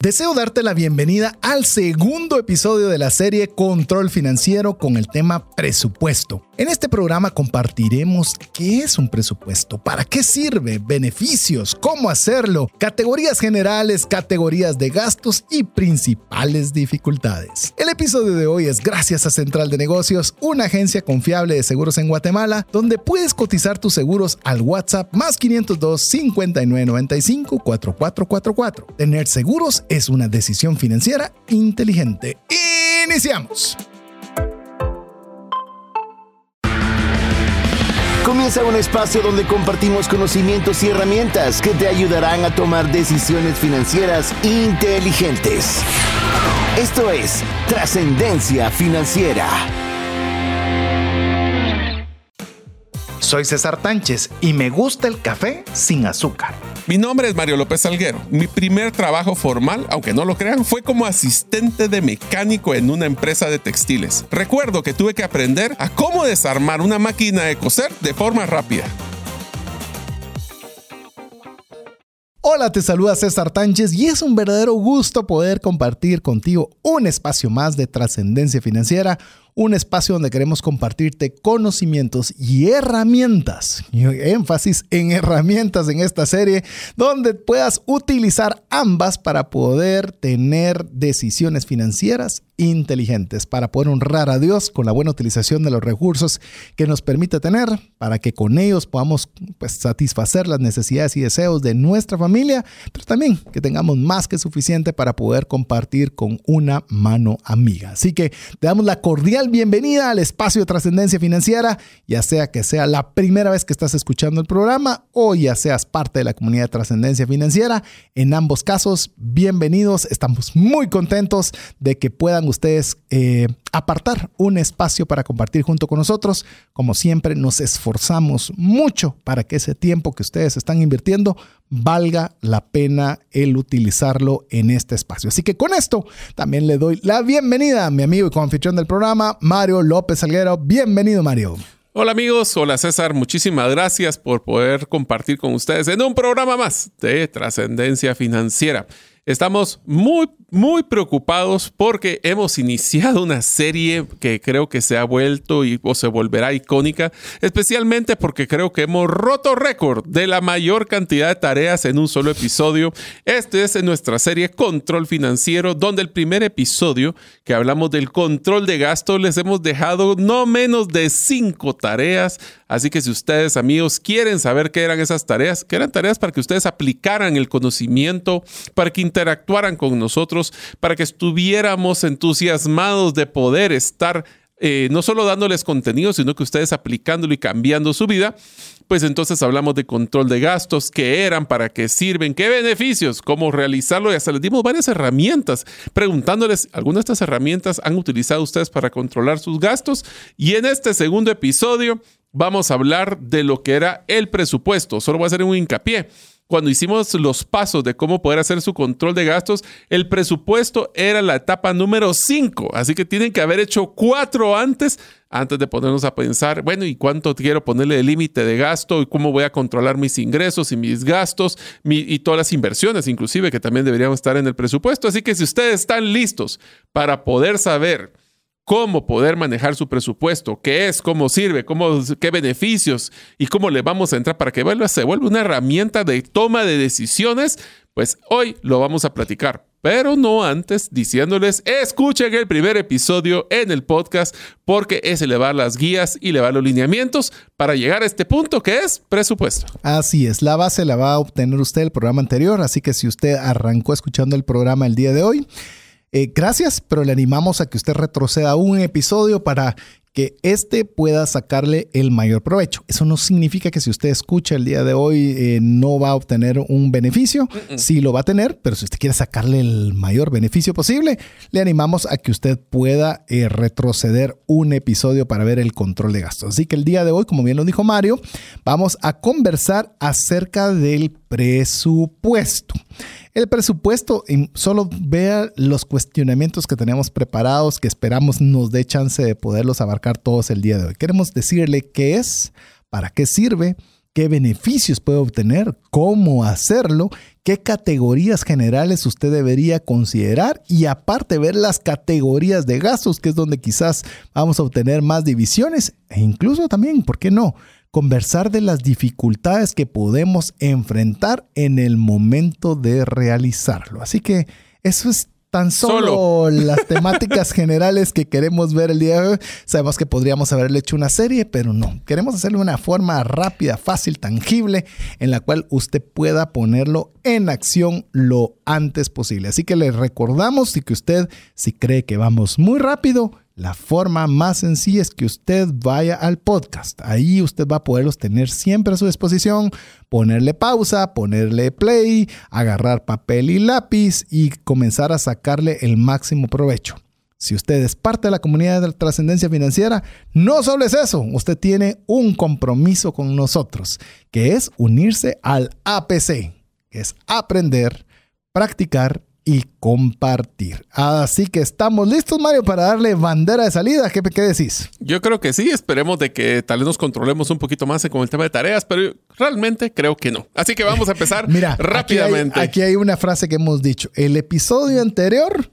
Deseo darte la bienvenida al segundo episodio de la serie Control Financiero con el tema presupuesto. En este programa compartiremos qué es un presupuesto, para qué sirve, beneficios, cómo hacerlo, categorías generales, categorías de gastos y principales dificultades. El episodio de hoy es gracias a Central de Negocios, una agencia confiable de seguros en Guatemala, donde puedes cotizar tus seguros al WhatsApp más 502 5995 4444. Tener seguros es una decisión financiera inteligente. Iniciamos. Comienza un espacio donde compartimos conocimientos y herramientas que te ayudarán a tomar decisiones financieras inteligentes. Esto es Trascendencia Financiera. Soy César Tánchez y me gusta el café sin azúcar. Mi nombre es Mario López Salguero. Mi primer trabajo formal, aunque no lo crean, fue como asistente de mecánico en una empresa de textiles. Recuerdo que tuve que aprender a cómo desarmar una máquina de coser de forma rápida. Hola, te saluda César Tánchez y es un verdadero gusto poder compartir contigo un espacio más de trascendencia financiera un espacio donde queremos compartirte conocimientos y herramientas, y énfasis en herramientas en esta serie, donde puedas utilizar ambas para poder tener decisiones financieras inteligentes, para poder honrar a Dios con la buena utilización de los recursos que nos permite tener, para que con ellos podamos pues, satisfacer las necesidades y deseos de nuestra familia, pero también que tengamos más que suficiente para poder compartir con una mano amiga. Así que te damos la cordial bienvenida al espacio de trascendencia financiera, ya sea que sea la primera vez que estás escuchando el programa o ya seas parte de la comunidad de trascendencia financiera. En ambos casos, bienvenidos. Estamos muy contentos de que puedan ustedes eh, apartar un espacio para compartir junto con nosotros. Como siempre, nos esforzamos mucho para que ese tiempo que ustedes están invirtiendo valga la pena el utilizarlo en este espacio. Así que con esto también le doy la bienvenida a mi amigo y confitrión del programa, Mario López Salguero. Bienvenido, Mario. Hola amigos, hola César, muchísimas gracias por poder compartir con ustedes en un programa más de trascendencia financiera. Estamos muy, muy preocupados porque hemos iniciado una serie que creo que se ha vuelto y, o se volverá icónica, especialmente porque creo que hemos roto récord de la mayor cantidad de tareas en un solo episodio. Este es en nuestra serie Control Financiero, donde el primer episodio que hablamos del control de gastos les hemos dejado no menos de cinco tareas. Así que si ustedes amigos quieren saber qué eran esas tareas, que eran tareas para que ustedes aplicaran el conocimiento, para que interactuaran con nosotros, para que estuviéramos entusiasmados de poder estar eh, no solo dándoles contenido, sino que ustedes aplicándolo y cambiando su vida, pues entonces hablamos de control de gastos, qué eran, para qué sirven, qué beneficios, cómo realizarlo y hasta les dimos varias herramientas, preguntándoles, ¿algunas de estas herramientas han utilizado ustedes para controlar sus gastos? Y en este segundo episodio vamos a hablar de lo que era el presupuesto. Solo voy a hacer un hincapié cuando hicimos los pasos de cómo poder hacer su control de gastos, el presupuesto era la etapa número 5. Así que tienen que haber hecho cuatro antes, antes de ponernos a pensar, bueno, ¿y cuánto quiero ponerle de límite de gasto? ¿Y cómo voy a controlar mis ingresos y mis gastos? y todas las inversiones, inclusive, que también deberían estar en el presupuesto. Así que si ustedes están listos para poder saber cómo poder manejar su presupuesto, qué es, cómo sirve, cómo, qué beneficios y cómo le vamos a entrar para que vuelva, se vuelva una herramienta de toma de decisiones, pues hoy lo vamos a platicar. Pero no antes diciéndoles, escuchen el primer episodio en el podcast porque es elevar las guías y elevar los lineamientos para llegar a este punto que es presupuesto. Así es, la base la va a obtener usted el programa anterior, así que si usted arrancó escuchando el programa el día de hoy, eh, gracias, pero le animamos a que usted retroceda un episodio para que éste pueda sacarle el mayor provecho. Eso no significa que si usted escucha el día de hoy eh, no va a obtener un beneficio. Sí lo va a tener, pero si usted quiere sacarle el mayor beneficio posible, le animamos a que usted pueda eh, retroceder un episodio para ver el control de gastos. Así que el día de hoy, como bien lo dijo Mario, vamos a conversar acerca del presupuesto. El presupuesto, solo vea los cuestionamientos que tenemos preparados, que esperamos nos dé chance de poderlos abarcar todos el día de hoy. Queremos decirle qué es, para qué sirve, qué beneficios puede obtener, cómo hacerlo, qué categorías generales usted debería considerar y aparte ver las categorías de gastos, que es donde quizás vamos a obtener más divisiones e incluso también, ¿por qué no? Conversar de las dificultades que podemos enfrentar en el momento de realizarlo. Así que eso es tan solo, las temáticas generales que queremos ver el día de hoy. Sabemos que podríamos haberle hecho una serie, pero no. Queremos hacerlo de una forma rápida, fácil, tangible, en la cual usted pueda ponerlo en acción lo antes posible. Así que le recordamos y que usted, si cree que vamos muy rápido, la forma más sencilla es que usted vaya al podcast. Ahí usted va a poderlos tener siempre a su disposición, ponerle pausa, ponerle play, agarrar papel y lápiz y comenzar a sacarle el máximo provecho. Si usted es parte de la comunidad de trascendencia financiera, no solo es eso, usted tiene un compromiso con nosotros, que es unirse al APC, que es aprender, practicar y compartir. Así que estamos listos, Mario, para darle bandera de salida. ¿Qué, qué decís? Yo creo que sí. Esperemos de que tal vez nos controlemos un poquito más con el tema de tareas, pero realmente creo que no. Así que vamos a empezar Mira, rápidamente. aquí hay una frase que hemos dicho. El episodio anterior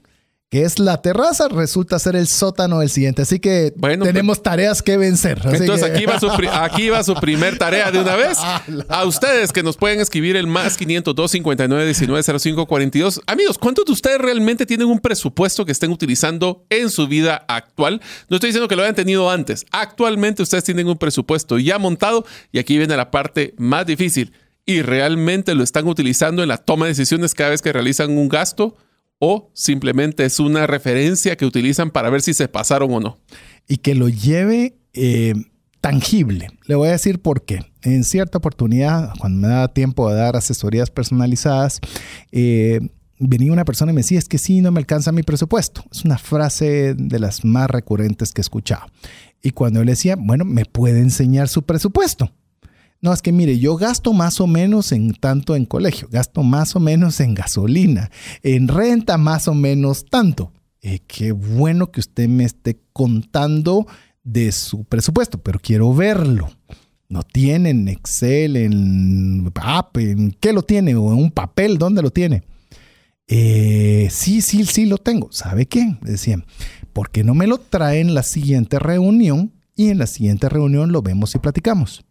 que es la terraza, resulta ser el sótano del siguiente. Así que tenemos tareas que vencer. entonces aquí, va su aquí va su primer tarea de una vez. A ustedes que nos pueden escribir el más 502 59 19 05 42. Amigos, ¿cuántos de ustedes realmente tienen un presupuesto que estén utilizando en su vida actual? No estoy diciendo que lo hayan tenido antes. Actualmente ustedes tienen un presupuesto ya montado y aquí viene la parte más difícil. Y realmente lo están utilizando en la toma de decisiones cada vez que realizan un gasto o simplemente es una referencia que utilizan para ver si se pasaron o no. Y que lo lleve eh, tangible. Le voy a decir por qué. En cierta oportunidad, cuando me da tiempo de dar asesorías personalizadas, eh, venía una persona y me decía, es que sí, no me alcanza mi presupuesto. Es una frase de las más recurrentes que he escuchado. Y cuando le decía, bueno, ¿me puede enseñar su presupuesto? No, es que mire, yo gasto más o menos en tanto en colegio, gasto más o menos en gasolina, en renta más o menos tanto. Eh, qué bueno que usted me esté contando de su presupuesto, pero quiero verlo. ¿No tiene en Excel, en qué lo tiene? ¿O en un papel? ¿Dónde lo tiene? Eh, sí, sí, sí lo tengo. ¿Sabe qué? Decían, ¿por qué no me lo trae en la siguiente reunión? Y en la siguiente reunión lo vemos y platicamos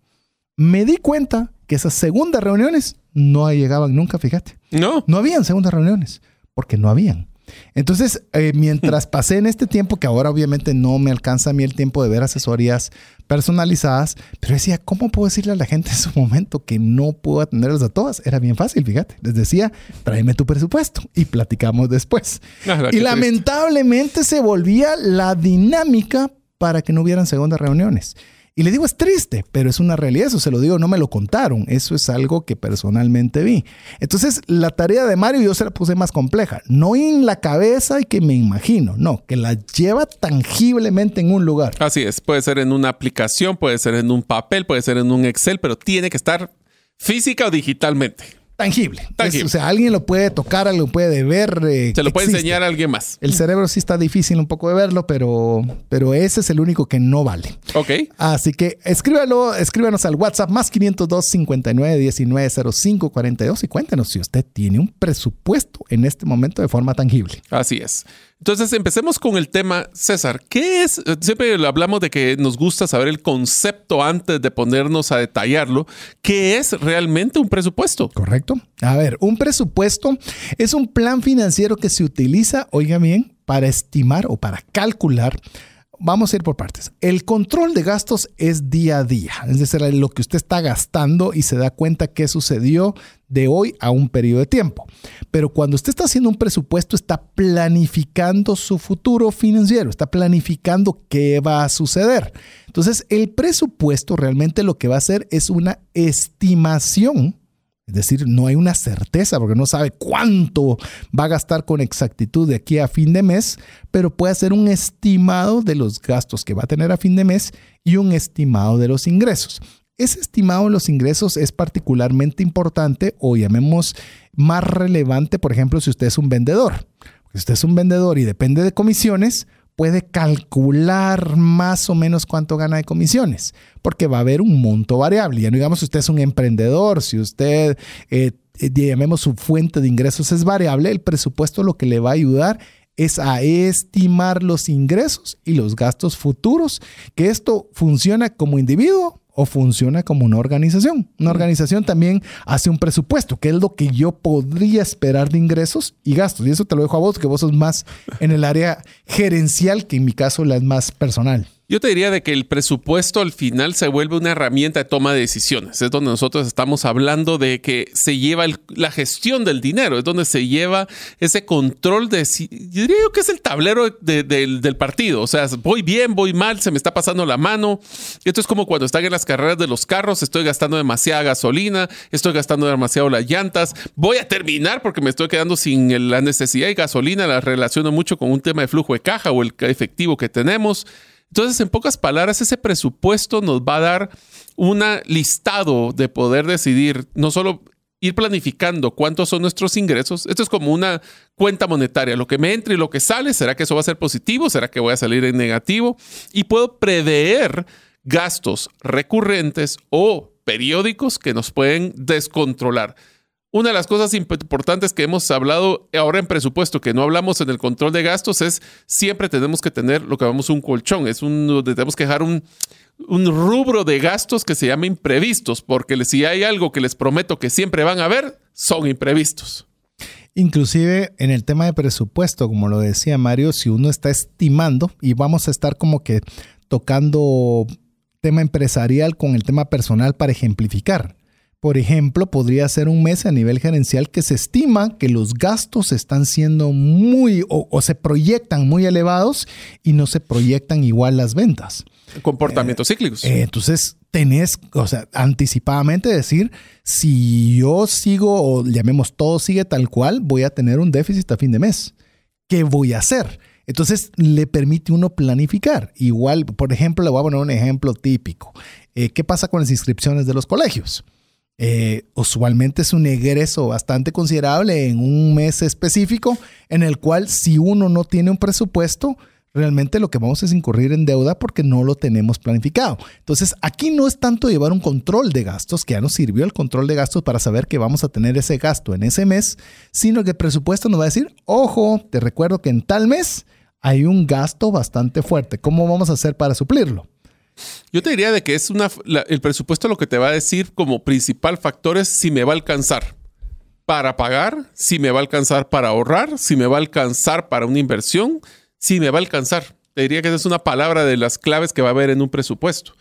me di cuenta que esas segundas reuniones no llegaban nunca, fíjate. No. No habían segundas reuniones, porque no habían. Entonces, eh, mientras pasé en este tiempo, que ahora obviamente no me alcanza a mí el tiempo de ver asesorías personalizadas, pero decía, ¿cómo puedo decirle a la gente en su momento que no puedo atenderlas a todas? Era bien fácil, fíjate. Les decía, tráeme tu presupuesto y platicamos después. Ah, y lamentablemente se volvía la dinámica para que no hubieran segundas reuniones. Y le digo, es triste, pero es una realidad, eso se lo digo, no me lo contaron, eso es algo que personalmente vi. Entonces, la tarea de Mario yo se la puse más compleja, no en la cabeza y que me imagino, no, que la lleva tangiblemente en un lugar. Así es, puede ser en una aplicación, puede ser en un papel, puede ser en un Excel, pero tiene que estar física o digitalmente tangible. o sea, alguien lo puede tocar, alguien lo puede ver. Eh, Se lo puede enseñar a alguien más. El cerebro sí está difícil un poco de verlo, pero, pero ese es el único que no vale. Ok. Así que escríbalo, escríbanos al WhatsApp más 502 59 19 05 42 y cuéntenos si usted tiene un presupuesto en este momento de forma tangible. Así es. Entonces empecemos con el tema, César. ¿Qué es? Siempre hablamos de que nos gusta saber el concepto antes de ponernos a detallarlo. ¿Qué es realmente un presupuesto? Correcto. A ver, un presupuesto es un plan financiero que se utiliza, oiga bien, para estimar o para calcular Vamos a ir por partes. El control de gastos es día a día, es decir, lo que usted está gastando y se da cuenta qué sucedió de hoy a un periodo de tiempo. Pero cuando usted está haciendo un presupuesto, está planificando su futuro financiero, está planificando qué va a suceder. Entonces, el presupuesto realmente lo que va a hacer es una estimación es decir, no hay una certeza porque no sabe cuánto va a gastar con exactitud de aquí a fin de mes, pero puede hacer un estimado de los gastos que va a tener a fin de mes y un estimado de los ingresos. Ese estimado de los ingresos es particularmente importante o llamemos más relevante, por ejemplo, si usted es un vendedor. Si usted es un vendedor y depende de comisiones, puede calcular más o menos cuánto gana de comisiones, porque va a haber un monto variable. Ya no digamos si usted es un emprendedor, si usted, eh, eh, llamemos su fuente de ingresos es variable, el presupuesto lo que le va a ayudar es a estimar los ingresos y los gastos futuros, que esto funciona como individuo o funciona como una organización. Una organización también hace un presupuesto, que es lo que yo podría esperar de ingresos y gastos. Y eso te lo dejo a vos, que vos sos más en el área gerencial, que en mi caso la es más personal. Yo te diría de que el presupuesto al final se vuelve una herramienta de toma de decisiones. Es donde nosotros estamos hablando de que se lleva la gestión del dinero, es donde se lleva ese control de... Yo diría que es el tablero del partido. O sea, voy bien, voy mal, se me está pasando la mano. Esto es como cuando están en las carreras de los carros, estoy gastando demasiada gasolina, estoy gastando demasiado las llantas, voy a terminar porque me estoy quedando sin la necesidad de gasolina, la relaciono mucho con un tema de flujo de caja o el efectivo que tenemos. Entonces, en pocas palabras, ese presupuesto nos va a dar un listado de poder decidir, no solo ir planificando cuántos son nuestros ingresos. Esto es como una cuenta monetaria. Lo que me entra y lo que sale, ¿será que eso va a ser positivo? ¿Será que voy a salir en negativo? Y puedo prever gastos recurrentes o periódicos que nos pueden descontrolar. Una de las cosas importantes que hemos hablado ahora en presupuesto, que no hablamos en el control de gastos, es siempre tenemos que tener lo que llamamos un colchón. Es un, tenemos que dejar un, un rubro de gastos que se llama imprevistos, porque si hay algo que les prometo que siempre van a ver, son imprevistos. Inclusive en el tema de presupuesto, como lo decía Mario, si uno está estimando y vamos a estar como que tocando tema empresarial con el tema personal para ejemplificar. Por ejemplo, podría ser un mes a nivel gerencial que se estima que los gastos están siendo muy o, se proyectan muy elevados y no se proyectan igual las ventas. Comportamientos cíclicos. Eh, entonces, tenés, o sea, anticipadamente decir, si yo sigo, o llamemos todo sigue tal cual, voy a tener un déficit a fin de mes. ¿Qué voy a hacer? Entonces, le permite uno planificar. Igual, por ejemplo, le voy a poner un ejemplo típico. Eh, ¿Qué pasa con las inscripciones de los colegios? Eh, usualmente es un egreso bastante considerable en un mes específico en el cual si uno no tiene un presupuesto, realmente lo que vamos es incurrir en deuda porque no lo tenemos planificado. Entonces, aquí no es tanto llevar un control de gastos, que ya nos sirvió el control de gastos para saber que vamos a tener ese gasto en ese mes, sino que el presupuesto nos va a decir, ojo, te recuerdo que en tal mes hay un gasto bastante fuerte. ¿Cómo vamos a hacer para suplirlo? Yo te diría de que es una, el presupuesto lo que te va a decir como principal factor es si me va a alcanzar para pagar, si me va a alcanzar para ahorrar, si me va a alcanzar para una inversión, si me va a alcanzar. Te diría que esa es una palabra de las claves que va a haber en un presupuesto.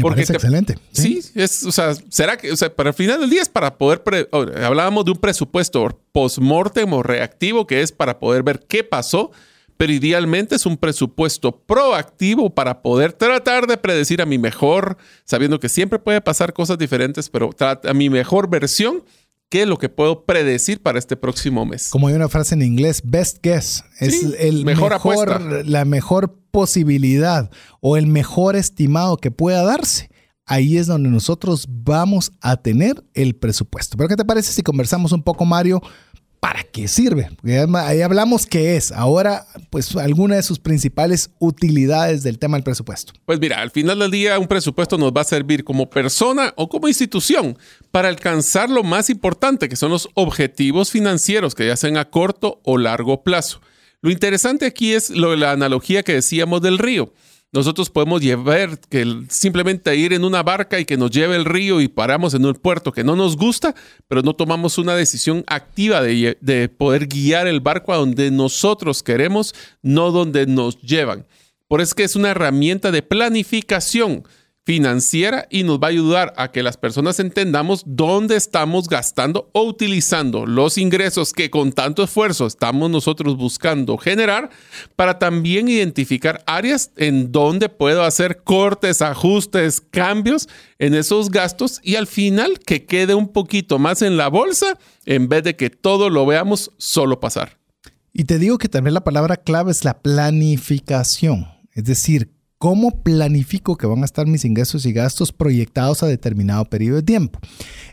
Porque excelente. Sí, es, o sea, será que, o sea, para el final del día es para poder, hablábamos de un presupuesto post-mortem o reactivo que es para poder ver qué pasó pero idealmente es un presupuesto proactivo para poder tratar de predecir a mi mejor, sabiendo que siempre puede pasar cosas diferentes, pero a mi mejor versión, qué es lo que puedo predecir para este próximo mes. Como hay una frase en inglés, best guess, es el mejor, la mejor posibilidad o el mejor estimado que pueda darse. Ahí es donde nosotros vamos a tener el presupuesto. Pero ¿qué te parece si conversamos un poco, Mario, ¿para qué sirve? ahí hablamos qué es. Ahora, pues alguna de sus principales utilidades del tema del presupuesto. Pues mira, al final del día un presupuesto nos va a servir como persona o como institución para alcanzar lo más importante, que son los objetivos financieros, que ya sean a corto o largo plazo. Lo interesante aquí es lo de la analogía que decíamos del río nosotros podemos llevar, que simplemente ir en una barca y que nos lleve el río y paramos en un puerto que no nos gusta, pero no tomamos una decisión activa de, de poder guiar el barco a donde nosotros queremos, no donde nos llevan. Por eso es que es una herramienta de planificación financiera y nos va a ayudar a que las personas entendamos dónde estamos gastando o utilizando los ingresos que con tanto esfuerzo estamos nosotros buscando generar para también identificar áreas en donde puedo hacer cortes, ajustes, cambios en esos gastos y al final que quede un poquito más en la bolsa en vez de que todo lo veamos solo pasar. Y te digo que también la palabra clave es la planificación. Es decir, ¿Cómo planifico que van a estar mis ingresos y gastos proyectados a determinado periodo de tiempo?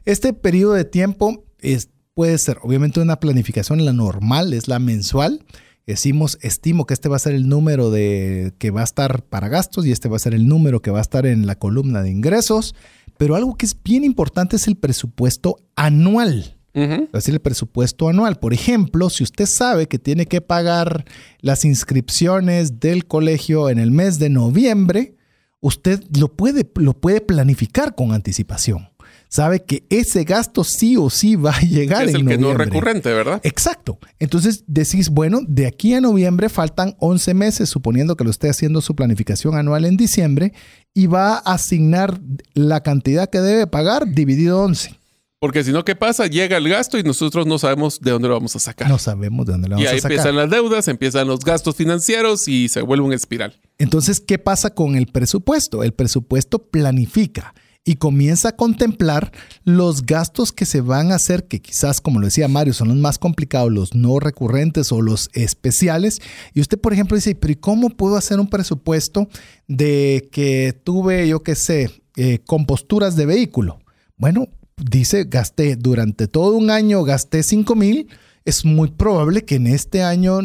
Este periodo de tiempo es, puede ser obviamente una planificación, la normal es la mensual, decimos, estimo que este va a ser el número de que va a estar para gastos y este va a ser el número que va a estar en la columna de ingresos, pero algo que es bien importante es el presupuesto anual. Es decir, el presupuesto anual. Por ejemplo, si usted sabe que tiene que pagar las inscripciones del colegio en el mes de noviembre, usted lo puede, lo puede planificar con anticipación sabe que ese gasto sí o sí va a llegar. Es el que no es recurrente, ¿verdad? Exacto. Entonces decís, bueno, de aquí a noviembre faltan 11 meses, suponiendo que lo esté haciendo su planificación anual en diciembre, y va a asignar la cantidad que debe pagar dividido 11. Porque si no, ¿qué pasa? Llega el gasto y nosotros no sabemos de dónde lo vamos a sacar. No sabemos de dónde lo vamos a sacar. Y ahí empiezan las deudas, empiezan los gastos financieros y se vuelve un espiral. Entonces, ¿qué pasa con el presupuesto? El presupuesto planifica y comienza a contemplar los gastos que se van a hacer, que quizás, como lo decía Mario, son los más complicados, los no recurrentes o los especiales. Y usted, por ejemplo, dice, pero ¿y cómo puedo hacer un presupuesto de que tuve, yo qué sé, eh, composturas de vehículo? Bueno, dice, gasté durante todo un año, gasté 5 mil. Es muy probable que en este año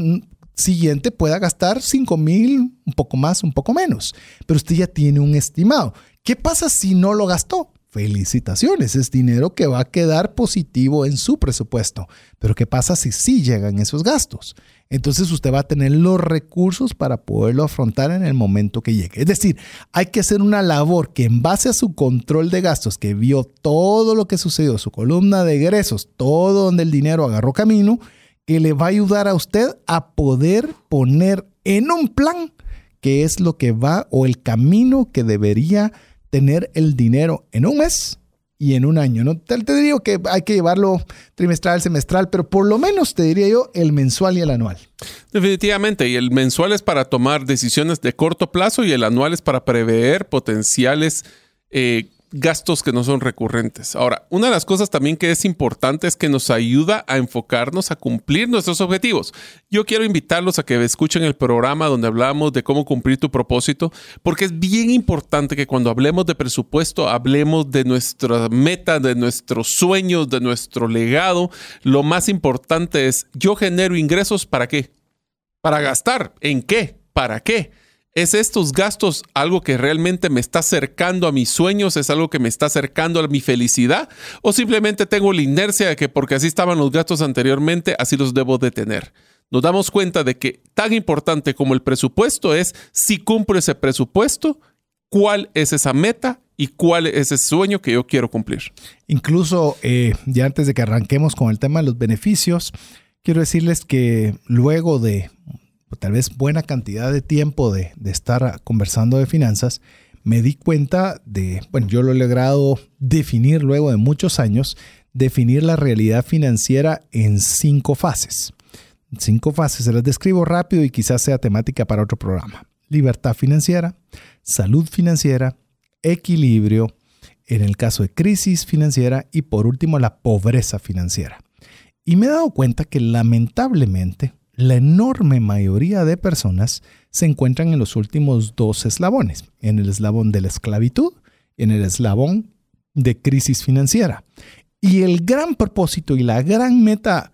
siguiente pueda gastar 5 mil, un poco más, un poco menos. Pero usted ya tiene un estimado. ¿Qué pasa si no lo gastó? Felicitaciones, es dinero que va a quedar positivo en su presupuesto. Pero ¿qué pasa si sí llegan esos gastos? Entonces usted va a tener los recursos para poderlo afrontar en el momento que llegue. Es decir, hay que hacer una labor que en base a su control de gastos, que vio todo lo que sucedió, su columna de egresos, todo donde el dinero agarró camino, que le va a ayudar a usted a poder poner en un plan qué es lo que va o el camino que debería tener el dinero en un mes y en un año. No te, digo que hay que llevarlo trimestral, semestral, pero por lo menos te diría yo el mensual y el anual. Definitivamente, y el mensual es para tomar decisiones de corto plazo y el anual es para prever potenciales eh, gastos que no son recurrentes. Ahora, una de las cosas también que es importante es que nos ayuda a enfocarnos a cumplir nuestros objetivos. Yo quiero invitarlos a que escuchen el programa donde hablamos de cómo cumplir tu propósito, porque es bien importante que cuando hablemos de presupuesto hablemos de nuestra meta, de nuestros sueños, de nuestro legado. Lo más importante es, yo genero ingresos para qué? Para gastar. ¿En qué? ¿Para qué? ¿Es estos gastos algo que realmente me está acercando a mis sueños? ¿Es algo que me está acercando a mi felicidad? ¿O simplemente tengo la inercia de que porque así estaban los gastos anteriormente, así los debo de tener? Nos damos cuenta de que tan importante como el presupuesto es si cumplo ese presupuesto, cuál es esa meta y cuál es ese sueño que yo quiero cumplir. Incluso, eh, ya antes de que arranquemos con el tema de los beneficios, quiero decirles que luego de tal vez buena cantidad de tiempo de, estar conversando de finanzas, me di cuenta de, bueno, yo lo he logrado definir luego de muchos años, definir la realidad financiera en cinco fases. Cinco fases, se las describo rápido y quizás sea temática para otro programa. Libertad financiera, salud financiera, equilibrio, en el caso de crisis financiera y por último la pobreza financiera. Y me he dado cuenta que lamentablemente la enorme mayoría de personas se encuentran en los últimos dos eslabones, en el eslabón de la esclavitud en el eslabón de crisis financiera. Y el gran propósito y la gran meta,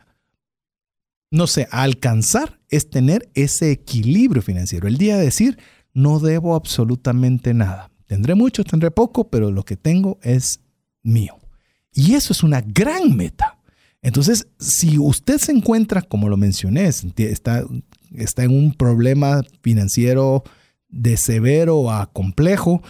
no sé, alcanzar es tener ese equilibrio financiero. El día de decir, no debo absolutamente nada. Tendré mucho, tendré poco, pero lo que tengo es mío. Y eso es una gran meta. Entonces, si usted se encuentra, como lo mencioné, está, está en un problema financiero de severo a complejo,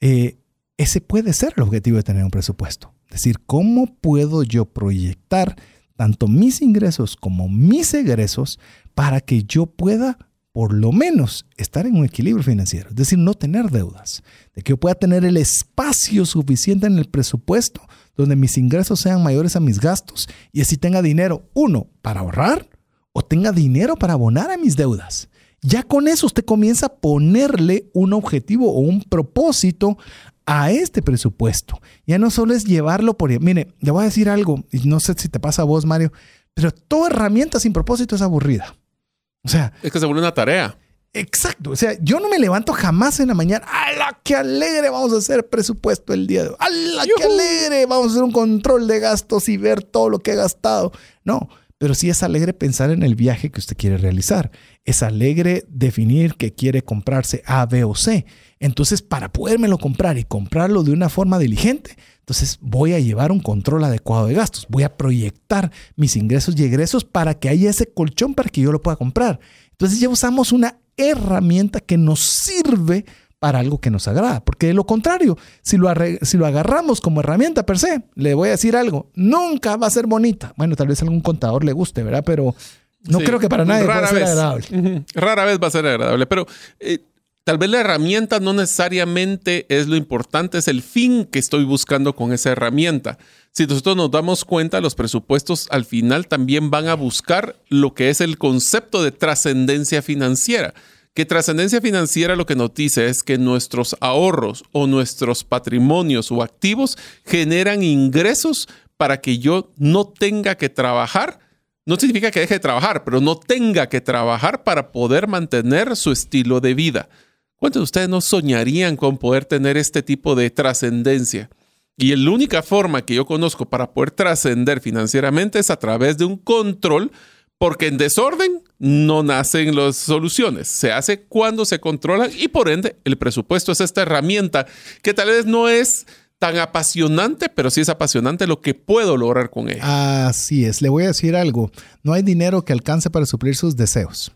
eh, ese puede ser el objetivo de tener un presupuesto. Es decir, ¿cómo puedo yo proyectar tanto mis ingresos como mis egresos para que yo pueda por lo menos estar en un equilibrio financiero, es decir, no tener deudas, de que yo pueda tener el espacio suficiente en el presupuesto donde mis ingresos sean mayores a mis gastos y así tenga dinero, uno, para ahorrar o tenga dinero para abonar a mis deudas. Ya con eso usted comienza a ponerle un objetivo o un propósito a este presupuesto. Ya no solo es llevarlo por... Mire, le voy a decir algo, y no sé si te pasa a vos, Mario, pero toda herramienta sin propósito es aburrida. O sea... Es que se vuelve una tarea. Exacto. O sea, yo no me levanto jamás en la mañana. ¡Hala, qué alegre! Vamos a hacer presupuesto el día de hoy. ¡Hala, qué alegre! Vamos a hacer un control de gastos y ver todo lo que he gastado. No, pero sí es alegre pensar en el viaje que usted quiere realizar. Es alegre definir que quiere comprarse A, B o C. Entonces, para podérmelo comprar y comprarlo de una forma diligente, entonces voy a llevar un control adecuado de gastos. Voy a proyectar mis ingresos y egresos para que haya ese colchón para que yo lo pueda comprar. Entonces ya usamos una herramienta que nos sirve para algo que nos agrada. Porque de lo contrario, si lo, si lo agarramos como herramienta per se, le voy a decir algo, nunca va a ser bonita. Bueno, tal vez a algún contador le guste, ¿verdad? Pero no creo que para nadie va a ser agradable. Rara vez va a ser agradable, pero eh, tal vez la herramienta no necesariamente es lo importante, es el fin que estoy buscando con esa herramienta. Si nosotros nos damos cuenta, los presupuestos al final también van a buscar lo que es el concepto de trascendencia financiera que trascendencia financiera lo que nos dice es que nuestros ahorros o nuestros patrimonios o activos generan ingresos para que yo no tenga que trabajar. No significa que deje de trabajar, pero no tenga que trabajar para poder mantener su estilo de vida. ¿Cuántos de ustedes no soñarían con poder tener este tipo de trascendencia? Y la única forma que yo conozco para poder trascender financieramente es a través de un control porque en desorden no nacen las soluciones. Se hace cuando se controlan y por ende el presupuesto es esta herramienta que tal vez no es tan apasionante, pero sí es apasionante lo que puedo lograr con ella. Así es. Le voy a decir algo. No hay dinero que alcance para suplir sus deseos.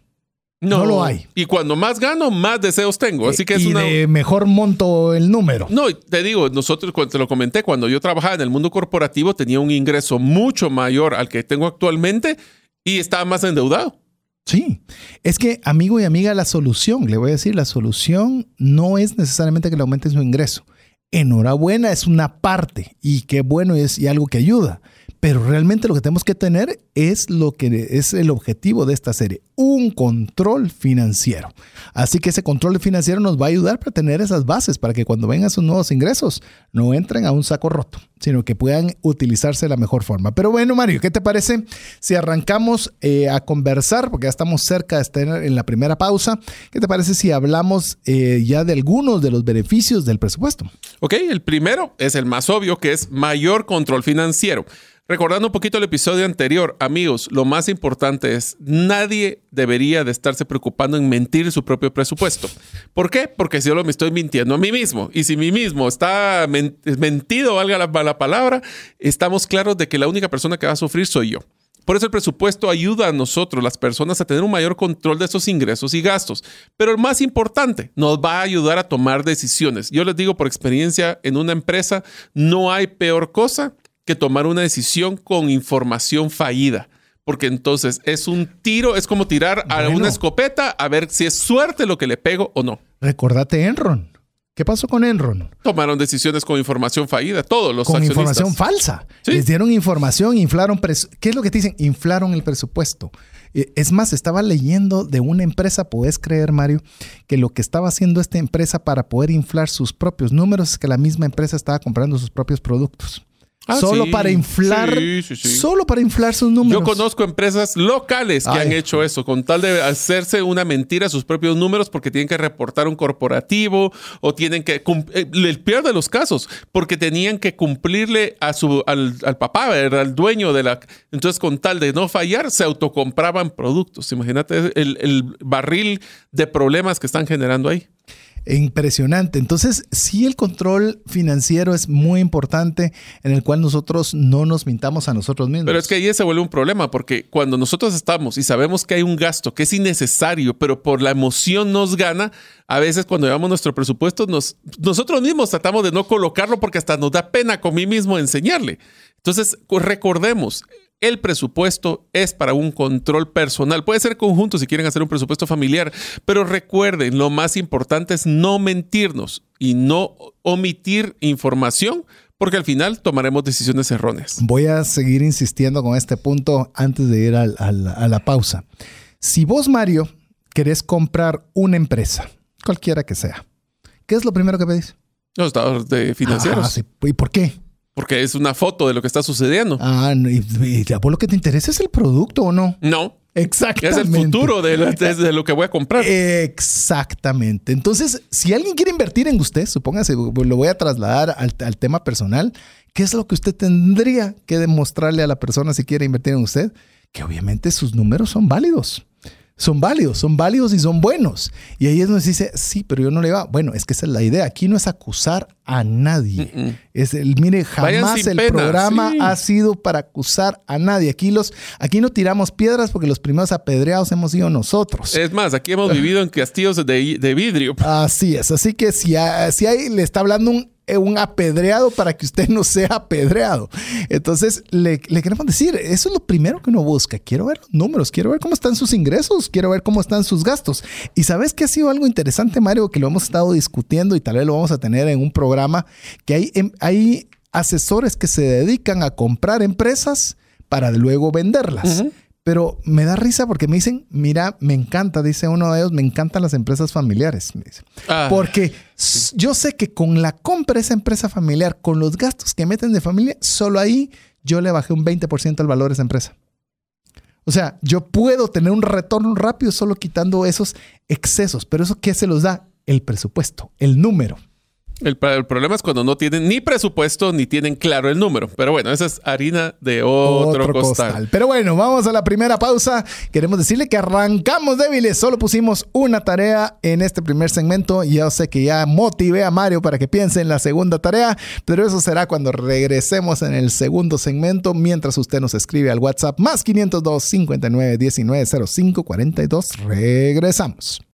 No, lo hay. Y cuando más gano, más deseos tengo. Así que es y de mejor monto el número. No, te digo, nosotros, cuando te lo comenté, cuando yo trabajaba en el mundo corporativo, tenía un ingreso mucho mayor al que tengo actualmente y estaba más endeudado. Sí, es que amigo y amiga, la solución, le voy a decir, la solución no es necesariamente que le aumente su ingreso. Enhorabuena, es una parte y qué bueno es y algo que ayuda. Pero realmente lo que tenemos que tener es lo que es el objetivo de esta serie, un control financiero. Así que ese control financiero nos va a ayudar para tener esas bases para que cuando vengan sus nuevos ingresos no entren a un saco roto, sino que puedan utilizarse de la mejor forma. Pero bueno, Mario, ¿qué te parece si arrancamos eh, a conversar? Porque ya estamos cerca de estar en la primera pausa. ¿Qué te parece si hablamos eh, ya de algunos de los beneficios del presupuesto? Ok, el primero es el más obvio, que es mayor control financiero. Recordando un poquito el episodio anterior, amigos, lo más importante es nadie debería de estarse preocupando en mentir su propio presupuesto. ¿Por qué? Porque si yo me estoy mintiendo a mí mismo y si mí mismo está mentido, valga la, la palabra, estamos claros de que la única persona que va a sufrir soy yo. Por eso el presupuesto ayuda a nosotros, las personas, a tener un mayor control de esos ingresos y gastos. Pero el más importante, nos va a ayudar a tomar decisiones. Yo les digo por experiencia, en una empresa no hay peor cosa que tomar una decisión con información fallida. Porque entonces es un tiro, es como tirar a una escopeta a ver si es suerte lo que le pego o no. Recordate Enron. ¿Qué pasó con Enron? Tomaron decisiones con información fallida, todos los Con información falsa. Les dieron información, inflaron. ¿Qué es lo que te dicen? Inflaron el presupuesto. Eh, es más, estaba leyendo de una empresa, puedes creer, Mario, que lo que estaba haciendo esta empresa para poder inflar sus propios números es que la misma empresa estaba comprando sus propios productos. Ah, solo para inflar, solo para inflar sus números. Yo conozco empresas locales que han hecho eso, con tal de hacerse una mentira a sus propios números porque tienen que reportar un corporativo o tienen que, eh, el peor de los casos, porque tenían que cumplirle a su, al, papá, al dueño de la, entonces con tal de no fallar, se autocompraban productos. Imagínate el, el barril de problemas que están generando ahí. Impresionante. Entonces, sí, el control financiero es muy importante en el cual nosotros no nos mintamos a nosotros mismos. Pero es que ahí se vuelve un problema porque cuando nosotros estamos y sabemos que hay un gasto que es innecesario, pero por la emoción nos gana, a veces cuando llevamos nuestro presupuesto, nos, nosotros mismos tratamos de no colocarlo porque hasta nos da pena con mí mismo enseñarle. Entonces, recordemos, el presupuesto es para un control personal. Puede ser conjunto si quieren hacer un presupuesto familiar, pero recuerden, lo más importante es no mentirnos y no omitir información porque al final tomaremos decisiones erróneas. Voy a seguir insistiendo con este punto antes de ir a, la pausa. Si vos, Mario, querés comprar una empresa, cualquiera que sea, ¿qué es lo primero que pedís? Los estados de financieros. Ah, ¿Y por qué? Porque es una foto de lo que está sucediendo. Ah, y, lo que te interesa es el producto o no. No. Exactamente. Es el futuro de, lo que voy a comprar. Exactamente. Entonces, si alguien quiere invertir en usted, supóngase, lo voy a trasladar al, al, tema personal, ¿qué es lo que usted tendría que demostrarle a la persona si quiere invertir en usted? que obviamente sus números son válidos son válidos, son válidos y son buenos. Y ahí es donde se dice, sí, pero yo no le va. Bueno, es que esa es la idea. Aquí no es acusar a nadie. Es el, mire, jamás el programa ha sido para acusar a nadie. Aquí, los, aquí no tiramos piedras porque los primeros apedreados hemos sido nosotros. Es más, aquí hemos vivido en castillos de, de vidrio. Así es. Así que si, si hay, le está hablando un un apedreado para que usted no sea apedreado. Entonces, le, queremos decir, eso es lo primero que uno busca. Quiero ver números, quiero ver cómo están sus ingresos, quiero ver cómo están sus gastos. Y sabes que ha sido algo interesante, Mario, que lo hemos estado discutiendo y tal vez lo vamos a tener en un programa, que hay, em, hay asesores que se dedican a comprar empresas para luego venderlas. Pero me da risa porque me dicen, mira, me encanta, dice uno de ellos, me encantan las empresas familiares. Ah. Porque yo sé que con la compra de esa empresa familiar, con los gastos que meten de familia, solo ahí yo le bajé un 20% al valor de esa empresa. O sea, yo puedo tener un retorno rápido solo quitando esos excesos, pero eso ¿qué se los da? El presupuesto, el número. El, problema es cuando no tienen ni presupuesto ni tienen claro el número. Pero bueno, esa es harina de otro, costal. Pero bueno, vamos a la primera pausa. Queremos decirle que arrancamos débiles. Solo pusimos una tarea en este primer segmento. Y yo sé que ya motivé a Mario para que piense en la segunda tarea. Pero eso será cuando regresemos en el segundo segmento. Mientras usted nos escribe al WhatsApp más 502 59 19 05 42. Regresamos.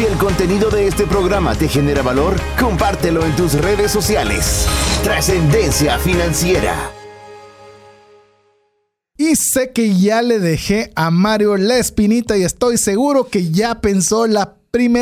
Si el contenido de este programa te genera valor, compártelo en tus redes sociales. Trascendencia financiera. Y sé que ya le dejé a Mario la espinita y estoy seguro que ya pensó la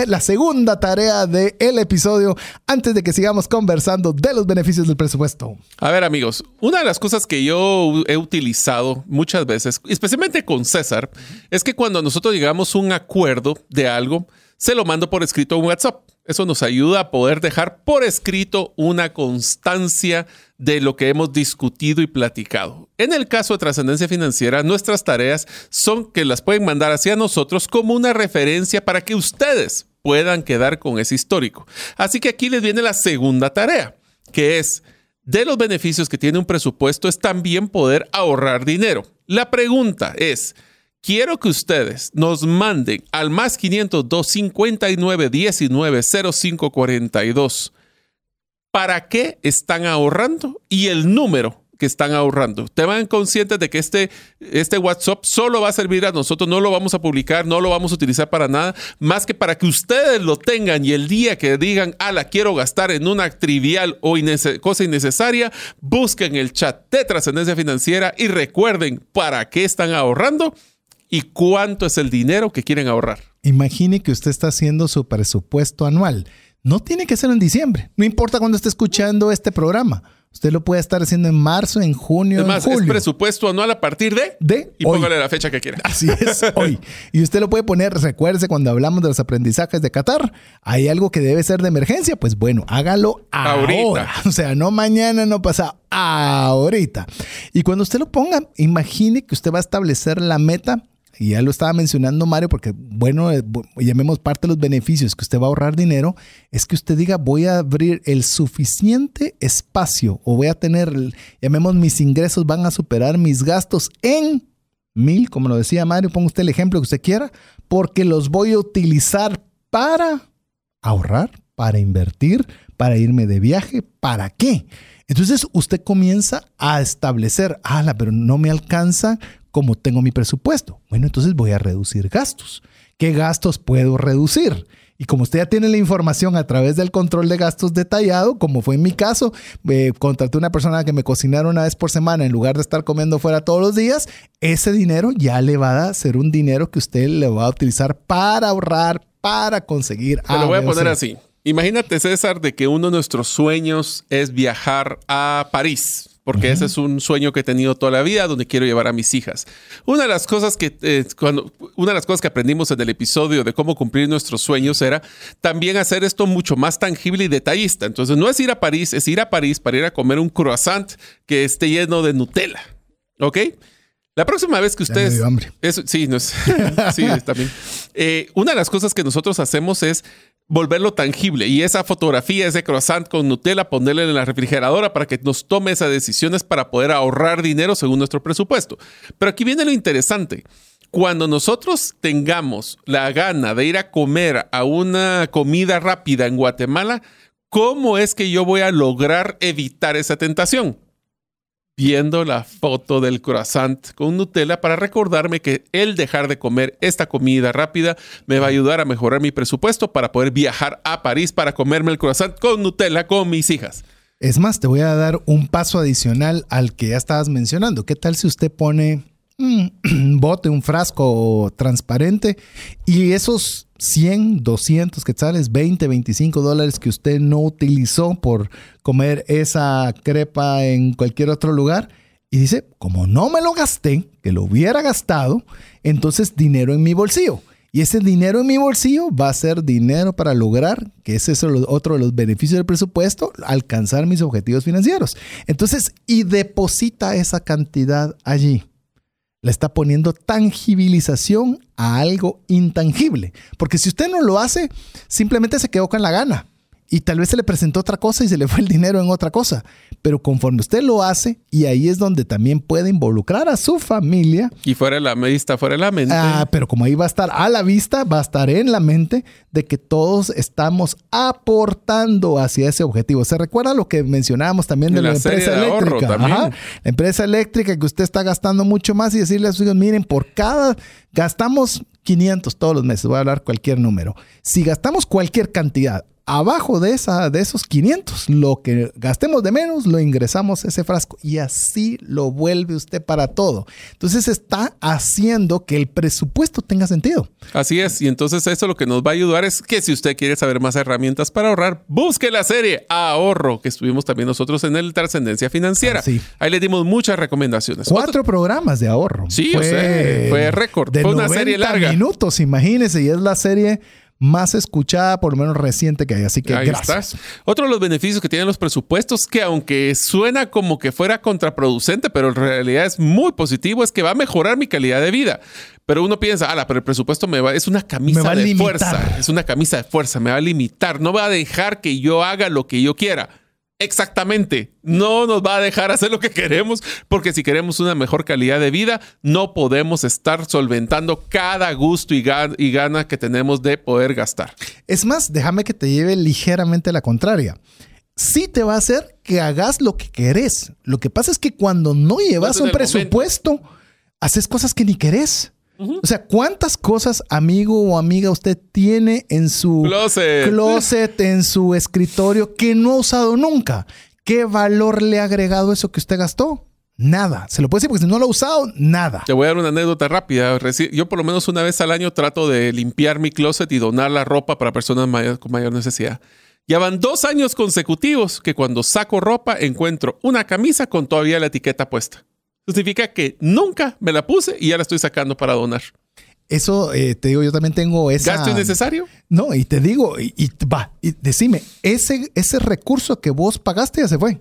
la segunda tarea del el episodio antes de que sigamos conversando de los beneficios del presupuesto. A ver amigos, una de las cosas que yo he utilizado muchas veces, especialmente con César, es que cuando nosotros llegamos a un acuerdo de algo, se lo mando por escrito a un WhatsApp. Eso nos ayuda a poder dejar por escrito una constancia de lo que hemos discutido y platicado. En el caso de trascendencia financiera, nuestras tareas son que las pueden mandar hacia nosotros como una referencia para que ustedes puedan quedar con ese histórico. Así que aquí les viene la segunda tarea, que es de los beneficios que tiene un presupuesto es también poder ahorrar dinero. La pregunta es, quiero que ustedes nos manden al más 502 59 19 05 42 para qué están ahorrando y el número que están ahorrando. Te van conscientes de que este, este WhatsApp solo va a servir a nosotros, no lo vamos a publicar, no lo vamos a utilizar para nada, más que para que ustedes lo tengan y el día que digan, ah, la quiero gastar en una trivial o cosa innecesaria, busquen el chat de trascendencia financiera y recuerden para qué están ahorrando y cuánto es el dinero que quieren ahorrar. Imagine que usted está haciendo su presupuesto anual. No tiene que ser en diciembre, no importa cuando esté escuchando este programa. Usted lo puede estar haciendo en marzo, en junio, Además, en julio. es presupuesto anual a partir de... De Y póngale la fecha que quiera. Así es, hoy. Y usted lo puede poner, recuerde cuando hablamos de los aprendizajes de Qatar, hay algo que debe ser de emergencia, pues bueno, hágalo ahorita. O sea, no mañana, no pasa, ahorita. Y cuando usted lo ponga, imagine que usted va a establecer la meta y ya lo estaba mencionando Mario, porque bueno, eh, llamemos parte de los beneficios que usted va a ahorrar dinero, es que usted diga, voy a abrir el suficiente espacio o voy a tener, llamemos mis ingresos van a superar mis gastos en mil, como lo decía Mario, ponga usted el ejemplo que usted quiera, porque los voy a utilizar para ahorrar, para invertir, para irme de viaje, ¿para qué? Entonces usted comienza a establecer, ala, pero no me alcanza como tengo mi presupuesto. Bueno, entonces voy a reducir gastos. ¿Qué gastos puedo reducir? Y como usted ya tiene la información a través del control de gastos detallado, como fue en mi caso, eh, contraté una persona que me cocinara una vez por semana en lugar de estar comiendo fuera todos los días, ese dinero ya le va a ser un dinero que usted le va a utilizar para ahorrar, para conseguir. Te lo voy a poner así. Imagínate, César, de que uno de nuestros sueños es viajar a París porque ese es un sueño que he tenido toda la vida, donde quiero llevar a mis hijas. Una de las cosas que eh, cuando una de las cosas que aprendimos en el episodio de cómo cumplir nuestros sueños era también hacer esto mucho más tangible y detallista. Entonces no es ir a París, es ir a París para ir a comer un croissant que esté lleno de Nutella, ¿ok? La próxima vez que ustedes... hambre. sí, no es, sí, también. Eh, una de las cosas que nosotros hacemos es volverlo tangible y esa fotografía, ese croissant con Nutella, ponerle en la refrigeradora para que nos tome esas decisiones para poder ahorrar dinero según nuestro presupuesto. Pero aquí viene lo interesante. Cuando nosotros tengamos la gana de ir a comer a una comida rápida en Guatemala, ¿cómo es que yo voy a lograr evitar esa tentación? Viendo la foto del croissant con Nutella para recordarme que el dejar de comer esta comida rápida me va a ayudar a mejorar mi presupuesto para poder viajar a París para comerme el croissant con Nutella con mis hijas. Es más, te voy a dar un paso adicional al que ya estabas mencionando. ¿Qué tal si usted pone un bote, un frasco transparente y esos 100, 200 quetzales, 20, 25 dólares que usted no utilizó por comer esa crepa en cualquier otro lugar. Y dice, como no me lo gasté, que lo hubiera gastado, entonces dinero en mi bolsillo. Y ese dinero en mi bolsillo va a ser dinero para lograr, que ese es otro de los beneficios del presupuesto, alcanzar mis objetivos financieros. Entonces, y deposita esa cantidad allí le está poniendo tangibilización a algo intangible. Porque si usted no lo hace, simplemente se quedó con la gana y tal vez se le presentó otra cosa y se le fue el dinero en otra cosa. Pero conforme usted lo hace, y ahí es donde también puede involucrar a su familia. Y fuera de la vista, fuera de la mente. Ah, pero como ahí va a estar a la vista, va a estar en la mente de que todos estamos aportando hacia ese objetivo. ¿Se recuerda lo que mencionábamos también de la, empresa eléctrica? La empresa eléctrica que usted está gastando mucho más y decirle a sus hijos, miren, por cada gastamos 500 todos los meses, voy a hablar cualquier número. Si gastamos cualquier cantidad, abajo de, esa, de esos 500, lo que gastemos de menos, lo ingresamos a ese frasco y así lo vuelve usted para todo. Entonces está haciendo que el presupuesto tenga sentido. Así es, y entonces eso lo que nos va a ayudar es que si usted quiere saber más herramientas para ahorrar, busque la serie Ahorro, que estuvimos también nosotros en el Trascendencia Financiera. Ahí le dimos muchas recomendaciones. Cuatro programas de ahorro. Sí, fue, fue récord. Fue una serie larga. minutos, imagínese, y es la serie más escuchada, por lo menos reciente que hay. Así que gracias. Otro de los beneficios que tienen los presupuestos, que aunque suena como que fuera contraproducente, pero en realidad es muy positivo, es que va a mejorar mi calidad de vida. Pero uno piensa, ah, pero el presupuesto me va, es una camisa de fuerza, es una camisa de fuerza, me va a limitar, no va a dejar que yo haga lo que yo quiera. Exactamente. No nos va a dejar hacer lo que queremos, porque si queremos una mejor calidad de vida, no podemos estar solventando cada gusto y, gana que tenemos de poder gastar. Es más, déjame que te lleve ligeramente la contraria. Sí te va a hacer que hagas lo que querés. Lo que pasa es que cuando no llevas un presupuesto, haces cosas que ni querés. O sea, ¿cuántas cosas, amigo o amiga, usted tiene en su closet. en su escritorio, que no ha usado nunca? ¿Qué valor le ha agregado eso que usted gastó? Nada. Se lo puede decir porque si no lo ha usado, nada. Te voy a dar una anécdota rápida. Yo por lo menos una vez al año trato de limpiar mi closet y donar la ropa para personas con mayor necesidad. Ya van dos años consecutivos que cuando saco ropa encuentro una camisa con todavía la etiqueta puesta significa que nunca me la puse y ya la estoy sacando para donar. Eso, eh, te digo, yo también tengo esa... ¿Gasto innecesario? No, y te digo, y, va, y decime, ese, ese recurso que vos pagaste ya se fue.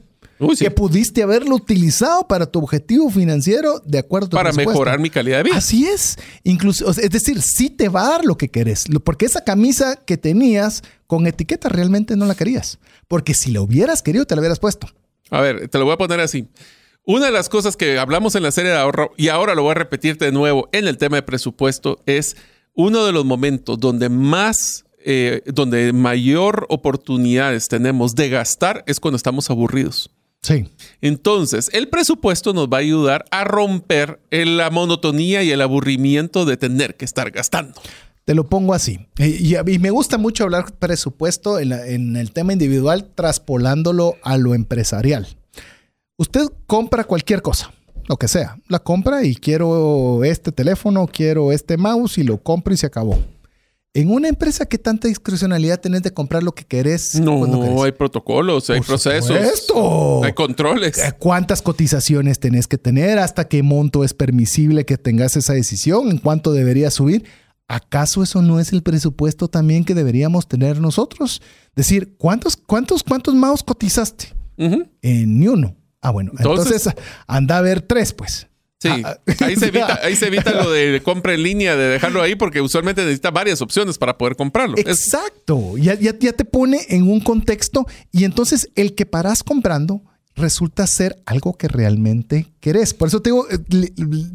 Que pudiste haberlo utilizado para tu objetivo financiero de acuerdo a tu Para mejorar mi calidad de vida. Así es. Incluso, es decir, sí te va a dar lo que querés. Porque esa camisa que tenías con etiqueta realmente no la querías. Porque si la hubieras querido, te la hubieras puesto. A ver, te lo voy a poner así. Una de las cosas que hablamos en la serie de ahorro, y ahora lo voy a repetir de nuevo en el tema de presupuesto, es uno de los momentos donde más, eh, donde mayor oportunidades tenemos de gastar es cuando estamos aburridos. Sí. Entonces, el presupuesto nos va a ayudar a romper la monotonía y el aburrimiento de tener que estar gastando. Te lo pongo así. Y, y me gusta mucho hablar presupuesto en, en el tema individual, traspolándolo a lo empresarial. Usted compra cualquier cosa, lo que sea. La compra y quiero este teléfono, quiero este mouse y lo compro y se acabó. En una empresa, ¿qué tanta discrecionalidad tenés de comprar lo que querés? No, hay protocolos, hay procesos, supuesto. hay controles. Eh, ¿Cuántas cotizaciones tenés que tener? ¿Hasta qué monto es permisible que tengas esa decisión? ¿En cuánto debería subir? ¿Acaso eso no es el presupuesto también que deberíamos tener nosotros? Decir, ¿cuántos, cuántos, cuántos mouse cotizaste? En ni uno. Ah, bueno. Entonces, anda a ver tres, pues. Sí, ah, ah. ahí, se evita, lo de compra en línea, de dejarlo ahí, porque usualmente necesita varias opciones para poder comprarlo. Exacto, ya, ya, ya te pone en un contexto y entonces el que paras comprando resulta ser algo que realmente querés. Por eso te digo, eh,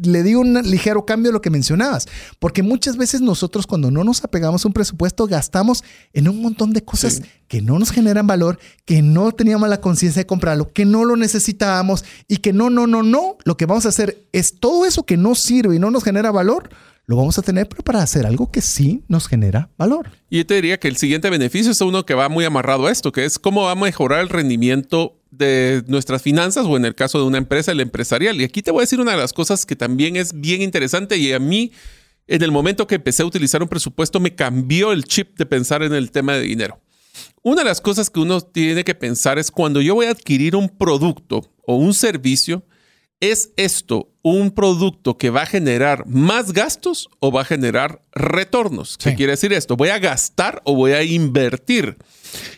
le, digo un ligero cambio a lo que mencionabas, porque muchas veces nosotros cuando no nos apegamos a un presupuesto gastamos en un montón de cosas que no nos generan valor, que no teníamos la conciencia de comprarlo, que no lo necesitábamos y que no, no, no, no, lo que vamos a hacer es todo eso que no sirve y no nos genera valor, lo vamos a tener, pero para hacer algo que sí nos genera valor. Y yo te diría que el siguiente beneficio es uno que va muy amarrado a esto, que es cómo va a mejorar el rendimiento de nuestras finanzas o en el caso de una empresa, el empresarial. Y aquí te voy a decir una de las cosas que también es bien interesante y a mí, en el momento que empecé a utilizar un presupuesto, me cambió el chip de pensar en el tema de dinero. Una de las cosas que uno tiene que pensar es cuando yo voy a adquirir un producto o un servicio, ¿es esto un producto que va a generar más gastos o va a generar retornos? ¿Qué quiere decir esto? ¿Voy a gastar o voy a invertir?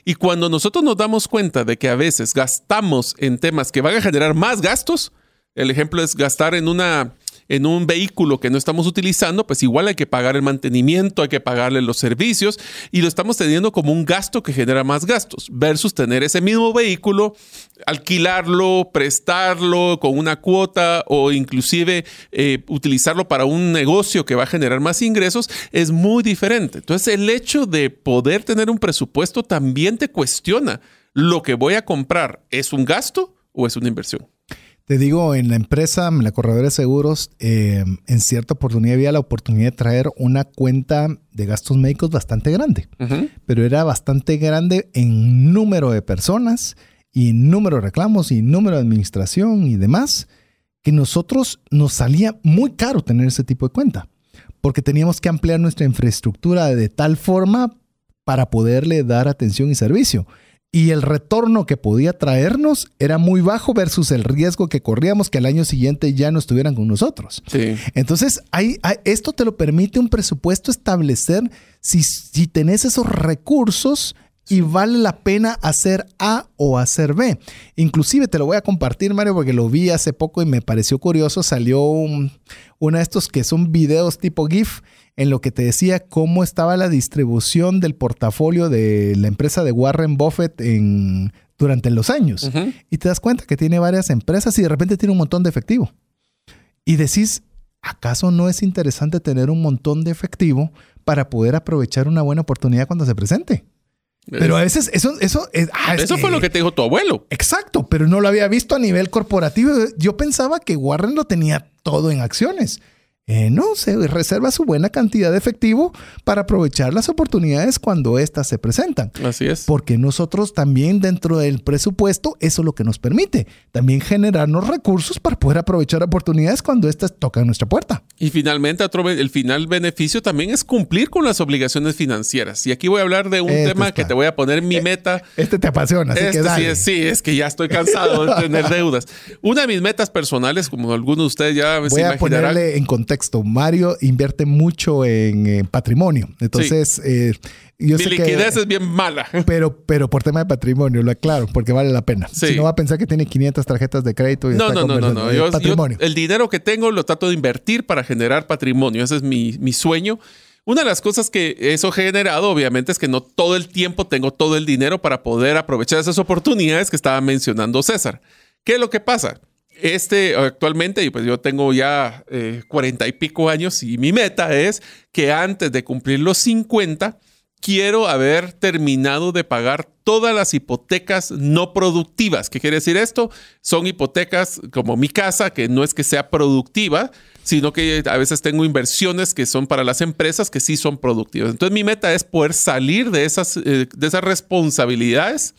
Y cuando nosotros nos damos cuenta de que a veces gastamos en temas que van a generar más gastos, el ejemplo es gastar en una en un vehículo que no estamos utilizando, pues igual hay que pagar el mantenimiento, hay que pagarle los servicios y lo estamos teniendo como un gasto que genera más gastos versus tener ese mismo vehículo, alquilarlo, prestarlo con una cuota o inclusive eh, utilizarlo para un negocio que va a generar más ingresos es muy diferente. Entonces el hecho de poder tener un presupuesto también te cuestiona. ¿Lo que voy a comprar es un gasto o es una inversión? Te digo, en la empresa, en la corredora de seguros, eh, en cierta oportunidad había la oportunidad de traer una cuenta de gastos médicos bastante grande, pero era bastante grande en número de personas y en número de reclamos y número de administración y demás, que nosotros nos salía muy caro tener ese tipo de cuenta, porque teníamos que ampliar nuestra infraestructura de tal forma para poderle dar atención y servicio y el retorno que podía traernos era muy bajo versus el riesgo que corríamos que al año siguiente ya no estuvieran con nosotros. Entonces, hay, esto te lo permite un presupuesto establecer si, si tenés esos recursos y vale la pena hacer A o hacer B. Inclusive te lo voy a compartir, Mario, porque lo vi hace poco y me pareció curioso. Salió un, uno de estos que son videos tipo GIF en lo que te decía cómo estaba la distribución del portafolio de la empresa de Warren Buffett en, durante los años. Y te das cuenta que tiene varias empresas y de repente tiene un montón de efectivo. Y decís, ¿acaso no es interesante tener un montón de efectivo para poder aprovechar una buena oportunidad cuando se presente? Pero a veces eso, eso, ah, eso fue lo que te dijo tu abuelo. Exacto, pero no lo había visto a nivel corporativo. Yo pensaba que Warren lo tenía todo en acciones. Eh, no, se reserva su buena cantidad de efectivo para aprovechar las oportunidades cuando éstas se presentan. Así es. Porque nosotros también dentro del presupuesto, eso es lo que nos permite, también generarnos recursos para poder aprovechar oportunidades cuando éstas tocan nuestra puerta. Y finalmente, el final beneficio también es cumplir con las obligaciones financieras. Y aquí voy a hablar de un tema que te voy a poner mi eh, meta. Este te apasiona, así este que Sí es, sí, es que ya estoy cansado de tener deudas. Una de mis metas personales, como algunos de ustedes ya voy a ponerle en contexto Mario invierte mucho en, patrimonio. Entonces, eh, yo Mi liquidez es bien mala. Pero, pero por tema de patrimonio, lo aclaro, porque vale la pena. Si no va a pensar que tiene 500 tarjetas de crédito y no, no, no, no, no. patrimonio. el dinero que tengo lo trato de invertir para generar patrimonio. Ese es mi, mi sueño. Una de las cosas que eso ha generado, obviamente, es que no todo el tiempo tengo todo el dinero para poder aprovechar esas oportunidades que estaba mencionando César. ¿Qué es lo que pasa? Este actualmente, pues yo tengo ya eh, cuarenta y pico años y mi meta es que antes de cumplir los 50 quiero haber terminado de pagar todas las hipotecas no productivas. ¿Qué quiere decir esto? Son hipotecas como mi casa, que no es que sea productiva, sino que a veces tengo inversiones que son para las empresas que sí son productivas. Entonces mi meta es poder salir de esas, eh, de esas responsabilidades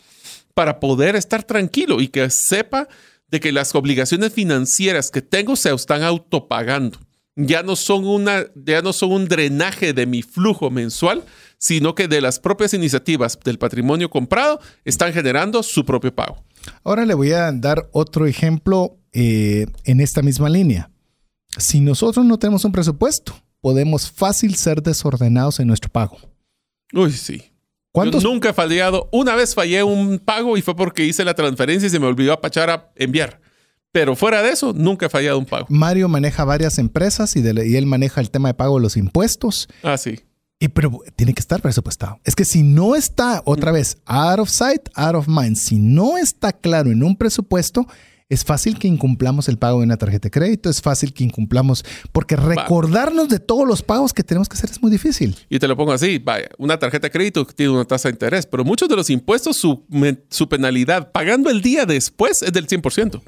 para poder estar tranquilo y que sepa de que las obligaciones financieras que tengo se están autopagando. Ya no son una, ya no son un drenaje de mi flujo mensual, sino que de las propias iniciativas del patrimonio comprado están generando su propio pago. Ahora le voy a dar otro ejemplo eh, en esta misma línea. Si nosotros no tenemos un presupuesto, podemos fácil ser desordenados en nuestro pago. Uy, sí. ¿Cuántos? Yo nunca he fallado. Una vez fallé un pago y fue porque hice la transferencia y se me olvidó apachar a enviar. Pero fuera de eso, nunca he fallado un pago. Mario maneja varias empresas y, y él maneja el tema de pago de los impuestos. Ah, sí. Y pero tiene que estar presupuestado. Es que si no está, otra vez, out of sight, out of mind, si no está claro en un presupuesto, es fácil que incumplamos el pago de una tarjeta de crédito, es fácil que incumplamos, porque recordarnos de todos los pagos que tenemos que hacer es muy difícil. Y te lo pongo así, vaya, una tarjeta de crédito tiene una tasa de interés, pero muchos de los impuestos, su, su penalidad pagando el día después es del 100%.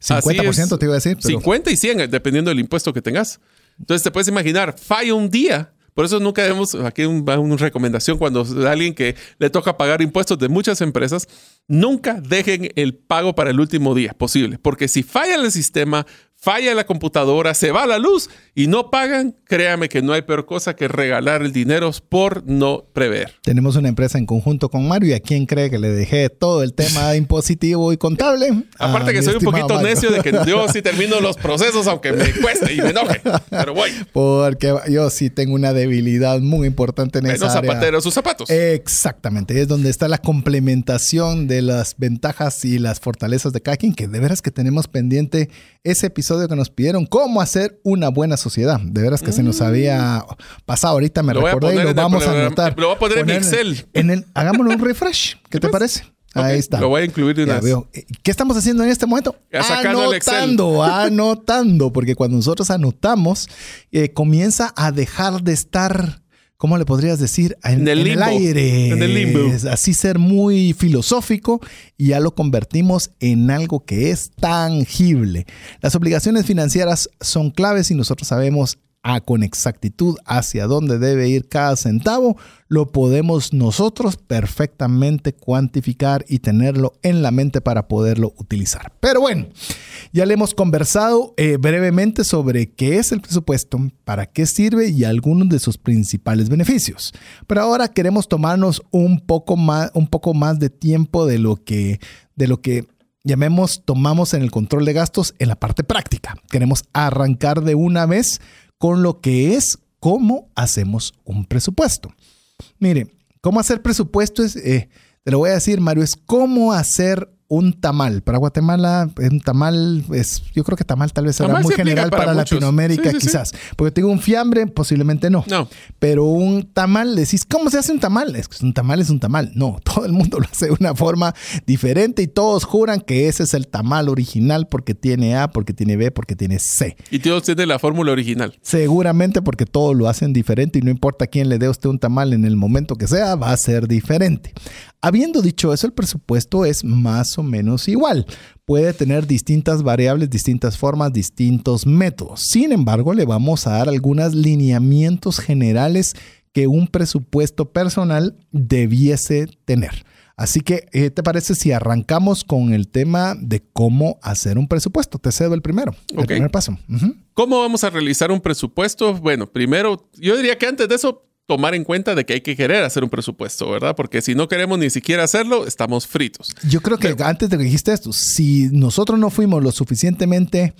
50% te iba a decir. 50 y 100, dependiendo del impuesto que tengas. Entonces te puedes imaginar, falla un día por eso nunca vemos, aquí va una recomendación cuando alguien que le toca pagar impuestos de muchas empresas, nunca dejen el pago para el último día posible, porque si falla el sistema, falla la computadora, se va la luz y no pagan, créame que no hay peor cosa que regalar el dinero por no prever. Tenemos una empresa en conjunto con Mario y a quién cree que le dejé todo el tema impositivo y contable. Aparte que soy un poquito necio de que yo sí termino los procesos aunque me cueste y me enoje, pero voy. Porque yo sí tengo una debilidad muy importante en esa área. zapateros sus zapatos. Exactamente, es donde está la complementación de las ventajas y las fortalezas de cada quien, que de veras que tenemos pendiente ese episodio que nos pidieron, cómo hacer una buena sociedad. De veras que se nos mm. había pasado, ahorita me recordé y lo vamos a anotar. Lo voy a poner en Excel. En el, hagámoslo un refresh, ¿qué te parece? Ahí está. Lo voy a incluir de una vez. ¿Qué estamos haciendo en este momento? anotando, anotando, porque cuando nosotros anotamos, eh, comienza a dejar de estar ¿cómo le podrías decir? En, el, aire. En el limbo. así ser muy filosófico y ya lo convertimos en algo que es tangible. Las obligaciones financieras son claves y nosotros sabemos a con exactitud hacia dónde debe ir cada centavo, lo podemos nosotros perfectamente cuantificar y tenerlo en la mente para poderlo utilizar. Pero bueno, ya le hemos conversado eh, brevemente sobre qué es el presupuesto, para qué sirve y algunos de sus principales beneficios. Pero ahora queremos tomarnos un poco más, un poco más de tiempo de lo que, de lo que llamemos tomamos en el control de gastos en la parte práctica. Queremos arrancar de una vez con lo que es cómo hacemos un presupuesto. Mire, cómo hacer presupuesto es, eh, te lo voy a decir, Mario, es cómo hacer un tamal. Para Guatemala, un tamal es, yo creo que tamal tal vez será muy general para, Latinoamérica, quizás. Porque tengo un fiambre, posiblemente no. No. Pero un tamal, decís, ¿cómo se hace un tamal? Es que un tamal es un tamal. No, todo el mundo lo hace de una forma diferente y todos juran que ese es el tamal original porque tiene A, porque tiene B, porque tiene C. Y todos tienen la fórmula original. Seguramente porque todos lo hacen diferente y no importa quién le dé a usted un tamal en el momento que sea, va a ser diferente. Habiendo dicho eso, el presupuesto es más o menos igual. Puede tener distintas variables, distintas formas, distintos métodos. Sin embargo, le vamos a dar algunos lineamientos generales que un presupuesto personal debiese tener. Así que, ¿qué te parece si arrancamos con el tema de cómo hacer un presupuesto? Te cedo el primero, el primer paso. ¿Cómo vamos a realizar un presupuesto? Bueno, primero, yo diría que antes de eso tomar en cuenta de que hay que querer hacer un presupuesto, ¿verdad? Porque si no queremos ni siquiera hacerlo, estamos fritos. Yo creo que antes de que dijiste esto, si nosotros no fuimos lo suficientemente,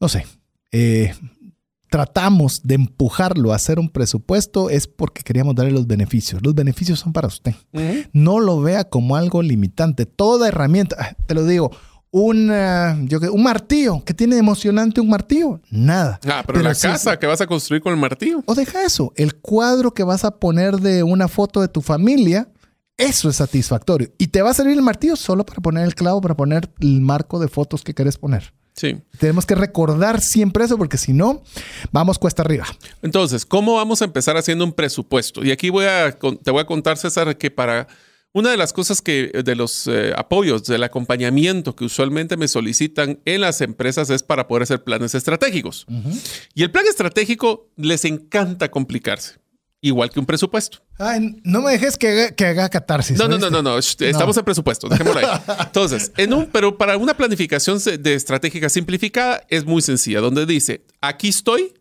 no sé, eh, tratamos de empujarlo a hacer un presupuesto es porque queríamos darle los beneficios. Los beneficios son para usted. No lo vea como algo limitante. Toda herramienta, ah, te lo digo, un, yo, un martillo. ¿Qué tiene emocionante un martillo? Nada. Ah, pero, la casa que vas a construir con el martillo. O deja eso. El cuadro que vas a poner de una foto de tu familia, eso es satisfactorio. Y te va a servir el martillo solo para poner el clavo, para poner el marco de fotos que quieres poner. Sí. Tenemos que recordar siempre eso porque si no, vamos cuesta arriba. Entonces, ¿cómo vamos a empezar haciendo un presupuesto? Y aquí voy a, te voy a contar, César, que para una de las cosas que de los eh, apoyos, del acompañamiento que usualmente me solicitan en las empresas es para poder hacer planes estratégicos. Y el plan estratégico les encanta complicarse igual que un presupuesto. Ay, no me dejes que haga, catarsis. No, no, no, no, no, estamos en presupuesto, dejémoslo ahí. Entonces, en un, pero para una planificación de estratégica simplificada es muy sencilla, donde dice, aquí estoy,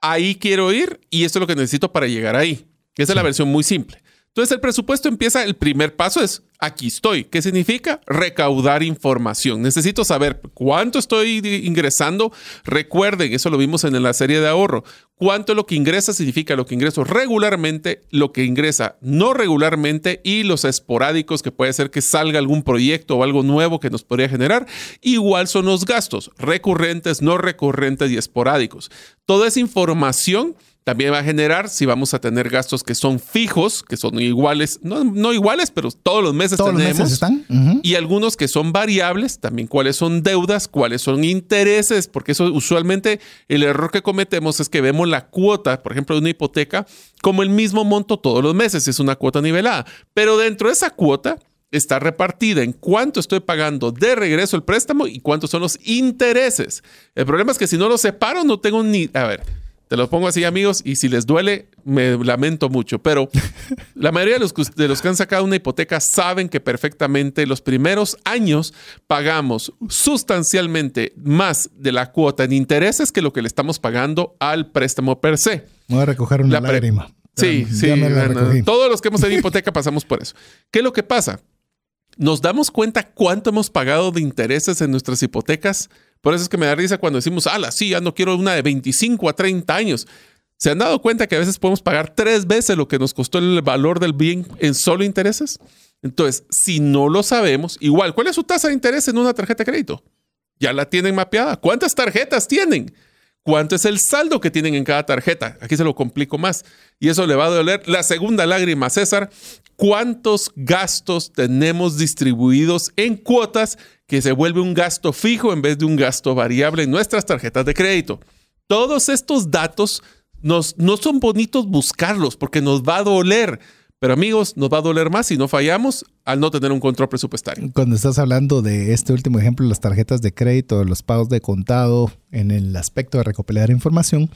ahí quiero ir y esto es lo que necesito para llegar ahí. Esa es la versión muy simple. Entonces el presupuesto empieza, el primer paso es, aquí estoy. ¿Qué significa? Recaudar información. Necesito saber cuánto estoy ingresando. Recuerden, eso lo vimos en la serie de ahorro. Cuánto lo que ingresa significa lo que ingreso regularmente, lo que ingresa no regularmente y los esporádicos que puede ser que salga algún proyecto o algo nuevo que nos podría generar. Igual son los gastos recurrentes, no recurrentes y esporádicos. Toda esa información también va a generar si vamos a tener gastos que son fijos, que son iguales, no, iguales, pero todos los meses todos tenemos. Los meses están. Y algunos que son variables, también cuáles son deudas, cuáles son intereses, porque eso usualmente el error que cometemos es que vemos la cuota, por ejemplo, de una hipoteca, como el mismo monto todos los meses, es una cuota nivelada. Pero dentro de esa cuota está repartida en cuánto estoy pagando de regreso el préstamo y cuántos son los intereses. El problema es que si no lo separo, no tengo ni... A ver te lo pongo así, amigos, y si les duele, me lamento mucho, pero la mayoría de los, de los que han sacado una hipoteca saben que perfectamente los primeros años pagamos sustancialmente más de la cuota en intereses que lo que le estamos pagando al préstamo per se. Voy a recoger una lágrima. Sí, sí. todos los que hemos tenido hipoteca pasamos por eso. ¿Qué es lo que pasa? Nos damos cuenta cuánto hemos pagado de intereses en nuestras hipotecas por eso es que me da risa cuando decimos, ala, sí, ya no quiero una de 25 a 30 años. ¿Se han dado cuenta que a veces podemos pagar tres veces lo que nos costó el valor del bien en solo intereses? Entonces, si no lo sabemos, igual, ¿cuál es su tasa de interés en una tarjeta de crédito? Ya la tienen mapeada. ¿Cuántas tarjetas tienen? ¿Cuánto es el saldo que tienen en cada tarjeta? Aquí se lo complico más. Y eso le va a doler la segunda lágrima, César. ¿Cuántos gastos tenemos distribuidos en cuotas que se vuelve un gasto fijo en vez de un gasto variable en nuestras tarjetas de crédito. Todos estos datos nos, no son bonitos buscarlos porque nos va a doler. Pero amigos, nos va a doler más si no fallamos al no tener un control presupuestario. Cuando estás hablando de este último ejemplo, las tarjetas de crédito, los pagos de contado, en el aspecto de recopilar información,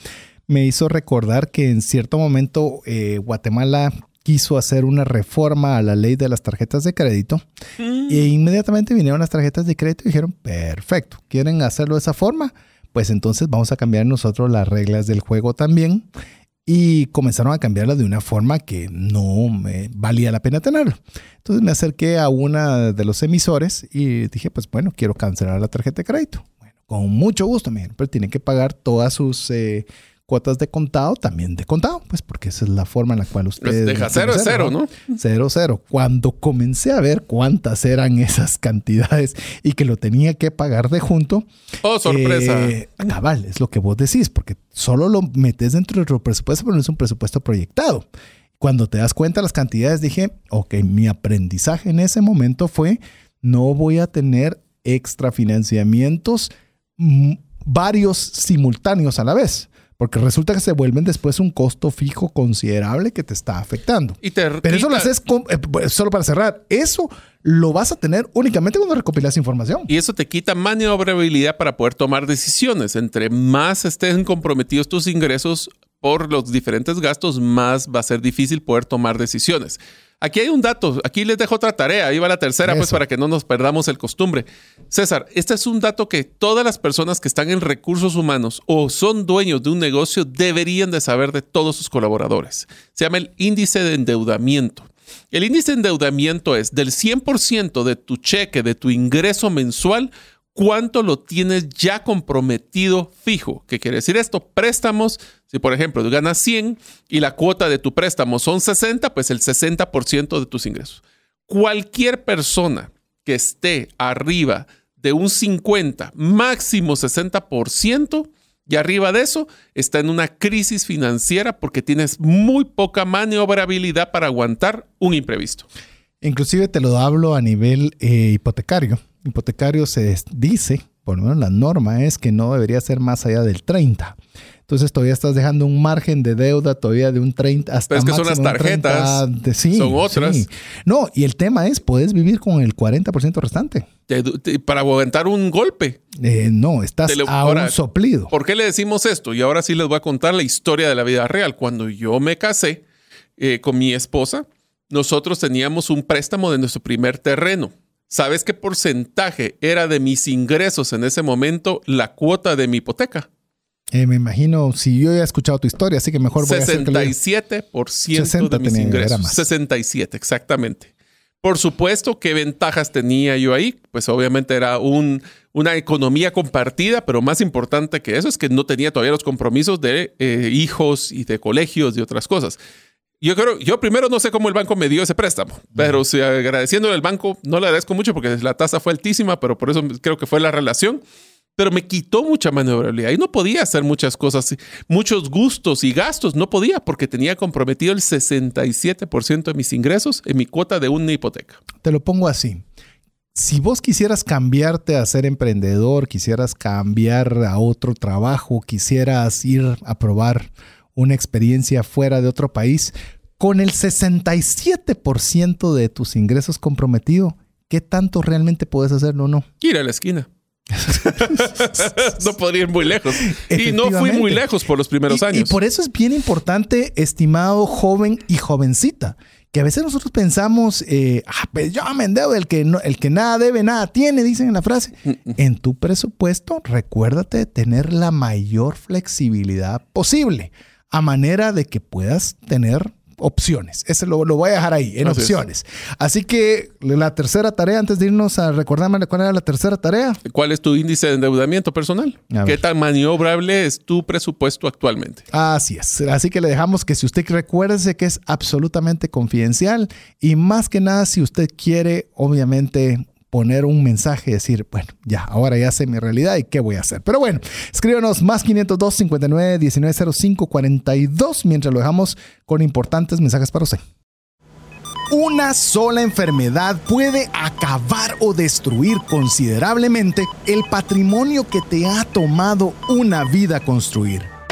me hizo recordar que en cierto momento eh, Guatemala quiso hacer una reforma a la ley de las tarjetas de crédito mm. e inmediatamente vinieron las tarjetas de crédito y dijeron, perfecto, ¿quieren hacerlo de esa forma? Pues entonces vamos a cambiar nosotros las reglas del juego también y comenzaron a cambiarlas de una forma que no me valía la pena tenerlo. Entonces me acerqué a una de los emisores y dije, pues bueno, quiero cancelar la tarjeta de crédito. Bueno, con mucho gusto, me pero tienen que pagar todas sus... Eh, cuotas de contado, también de contado, pues porque esa es la forma en la cual pues ustedes... Deja cero es cero, ¿no? Cero, cero. Cuando comencé a ver cuántas eran esas cantidades y que lo tenía que pagar de junto... ¡Oh, sorpresa! Eh, cabal, es lo que vos decís, porque solo lo metes dentro de tu presupuesto, pero no es un presupuesto proyectado. Cuando te das cuenta de las cantidades, dije, ok, mi aprendizaje en ese momento fue, no voy a tener extra financiamientos mm, varios simultáneos a la vez porque resulta que se vuelven después un costo fijo considerable que te está afectando. Pero eso lo haces eh, pues, solo para cerrar. Eso lo vas a tener únicamente cuando recopilas información. Y eso te quita maniobrabilidad para poder tomar decisiones. Entre más estén comprometidos tus ingresos por los diferentes gastos, más va a ser difícil poder tomar decisiones. Aquí hay un dato, aquí les dejo otra tarea, ahí va la tercera, pues para que no nos perdamos el costumbre. César, este es un dato que todas las personas que están en recursos humanos o son dueños de un negocio deberían de saber de todos sus colaboradores. Se llama el índice de endeudamiento. El índice de endeudamiento es del 100% de tu cheque, de tu ingreso mensual, cuánto lo tienes ya comprometido fijo. ¿Qué quiere decir esto? Préstamos, si por ejemplo tú ganas 100 y la cuota de tu préstamo son 60, pues el 60% de tus ingresos. Cualquier persona que esté arriba de un 50, máximo 60%, y arriba de eso está en una crisis financiera porque tienes muy poca maniobrabilidad para aguantar un imprevisto. Inclusive te lo hablo a nivel eh, hipotecario hipotecario se dice por lo menos la norma es que no debería ser más allá del 30. Entonces todavía estás dejando un margen de deuda todavía de un 30 hasta Pero es que son las tarjetas, son otras. No, y el tema es, puedes vivir con el 40% restante. para aguantar un golpe. Eh, no, estás a un soplido. ¿Por qué le decimos esto? Y ahora sí les voy a contar la historia de la vida real. Cuando yo me casé eh, con mi esposa, nosotros teníamos un préstamo de nuestro primer terreno. ¿Sabes qué porcentaje era de mis ingresos en ese momento la cuota de mi hipoteca? Eh, me imagino, si yo he escuchado tu historia, así que mejor voy 67% a 67 de mis ingresos. 67, exactamente. Por supuesto, ¿qué ventajas tenía yo ahí? Pues obviamente era un, una economía compartida, pero más importante que eso es que no tenía todavía los compromisos de eh, hijos y de colegios y otras cosas. Yo creo, yo primero no sé cómo el banco me dio ese préstamo, pero si agradeciéndole al banco, no le agradezco mucho porque la tasa fue altísima, pero por eso creo que fue la relación pero me quitó mucha maniobrabilidad y no podía hacer muchas cosas, muchos gustos y gastos, no podía porque tenía comprometido el 67% de mis ingresos en mi cuota de una hipoteca. Te lo pongo así. Si vos quisieras cambiarte a ser emprendedor, quisieras cambiar a otro trabajo, quisieras ir a probar una experiencia fuera de otro país, con el 67% de tus ingresos comprometido, ¿qué tanto realmente puedes hacerlo o no? Ir a la esquina. no podría ir muy lejos. Y no fui muy lejos por los primeros años. Y por eso es bien importante, estimado joven y jovencita, que a veces nosotros pensamos, eh, ah, pues yo me endeudo, el que, el que nada debe, nada tiene, dicen en la frase. Mm, mm. En tu presupuesto, recuérdate de tener la mayor flexibilidad posible, a manera de que puedas tener opciones. Ese lo, lo voy a dejar ahí, en opciones. Así que la tercera tarea, antes de irnos a recordarme cuál era la tercera tarea. ¿Cuál es tu índice de endeudamiento personal? ¿Qué tan maniobrable es tu presupuesto actualmente? Así es. Así que le dejamos que si usted recuerde que es absolutamente confidencial y más que nada si usted quiere, obviamente, poner un mensaje y decir, bueno, ya, ahora ya sé mi realidad y qué voy a hacer. Pero bueno, escríbanos más 502 59 1905 42 mientras lo dejamos con importantes mensajes para usted. Una sola enfermedad puede acabar o destruir considerablemente el patrimonio que te ha tomado una vida construir.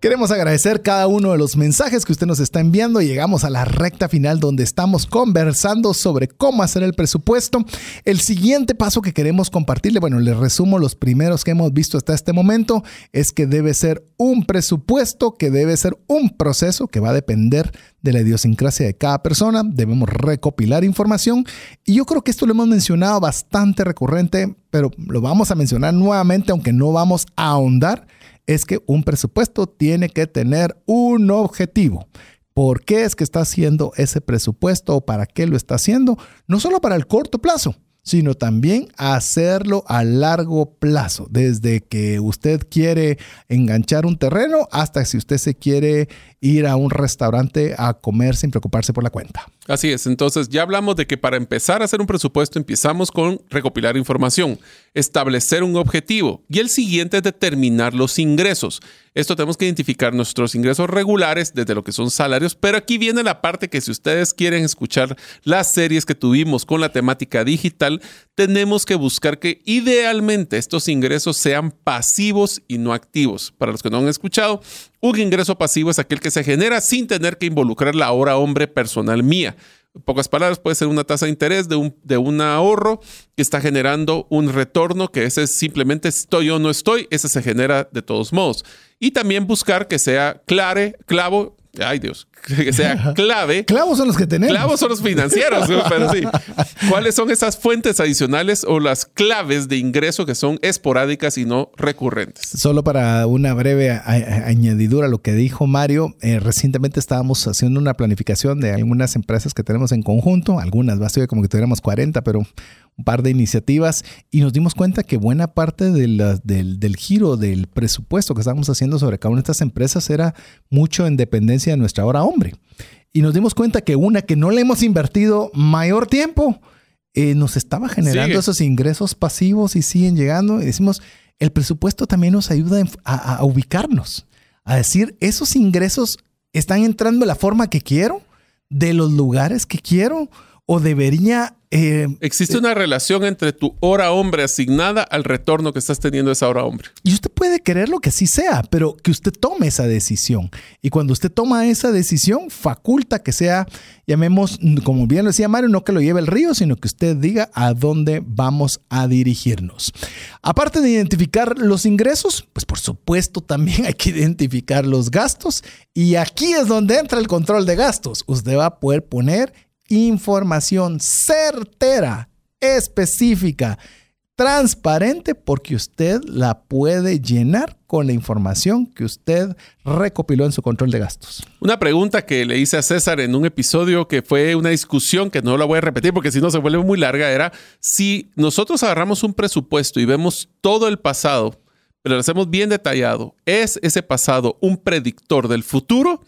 Queremos agradecer cada uno de los mensajes que usted nos está enviando. Llegamos a la recta final donde estamos conversando sobre cómo hacer el presupuesto. El siguiente paso que queremos compartirle, bueno, le resumo los primeros que hemos visto hasta este momento, es que debe ser un presupuesto, que debe ser un proceso que va a depender de la idiosincrasia de cada persona. Debemos recopilar información y yo creo que esto lo hemos mencionado bastante recurrente, pero lo vamos a mencionar nuevamente, aunque no vamos a ahondar es que un presupuesto tiene que tener un objetivo. ¿Por qué es que está haciendo ese presupuesto o para qué lo está haciendo? No solo para el corto plazo, sino también hacerlo a largo plazo, desde que usted quiere enganchar un terreno hasta si usted se quiere ir a un restaurante a comer sin preocuparse por la cuenta. Así es, entonces ya hablamos de que para empezar a hacer un presupuesto empezamos con recopilar información, establecer un objetivo y el siguiente es determinar los ingresos. Esto tenemos que identificar nuestros ingresos regulares desde lo que son salarios, pero aquí viene la parte que si ustedes quieren escuchar las series que tuvimos con la temática digital, tenemos que buscar que idealmente estos ingresos sean pasivos y no activos. Para los que no han escuchado, un ingreso pasivo es aquel que se genera sin tener que involucrar la hora hombre personal mía. En pocas palabras, puede ser una tasa de interés de un, de un ahorro que está generando un retorno, que ese es simplemente estoy o no estoy, ese se genera de todos modos. Y también buscar que sea clare, clavo, ay Dios, que sea clave. Clavos son los que tenemos. Clavos son los financieros, pero sí. ¿Cuáles son esas fuentes adicionales o las claves de ingreso que son esporádicas y no recurrentes? Solo para una breve añadidura a lo que dijo Mario, eh, recientemente estábamos haciendo una planificación de algunas empresas que tenemos en conjunto, algunas, va a ser como que tuviéramos 40, pero un par de iniciativas y nos dimos cuenta que buena parte del, del, giro del presupuesto que estábamos haciendo sobre cada una de estas empresas era mucho en dependencia de nuestra hora hombre. Y nos dimos cuenta que una que no le hemos invertido mayor tiempo, eh, nos estaba generando esos ingresos pasivos y siguen llegando. Y decimos, el presupuesto también nos ayuda a, a ubicarnos, a decir, esos ingresos están entrando de la forma que quiero, de los lugares que quiero, o debería eh, Existe una relación entre tu hora hombre asignada al retorno que estás teniendo esa hora hombre. Y usted puede querer lo que así sea, pero que usted tome esa decisión. Y cuando usted toma esa decisión, faculta que sea, llamemos, como bien lo decía Mario, no que lo lleve el río, sino que usted diga a dónde vamos a dirigirnos. Aparte de identificar los ingresos, pues por supuesto también hay que identificar los gastos. Y aquí es donde entra el control de gastos. Usted va a poder poner información certera, específica, transparente, porque usted la puede llenar con la información que usted recopiló en su control de gastos. Una pregunta que le hice a César en un episodio que fue una discusión que no la voy a repetir porque si no se vuelve muy larga, era si nosotros agarramos un presupuesto y vemos todo el pasado, pero lo hacemos bien detallado, ¿es ese pasado un predictor del futuro?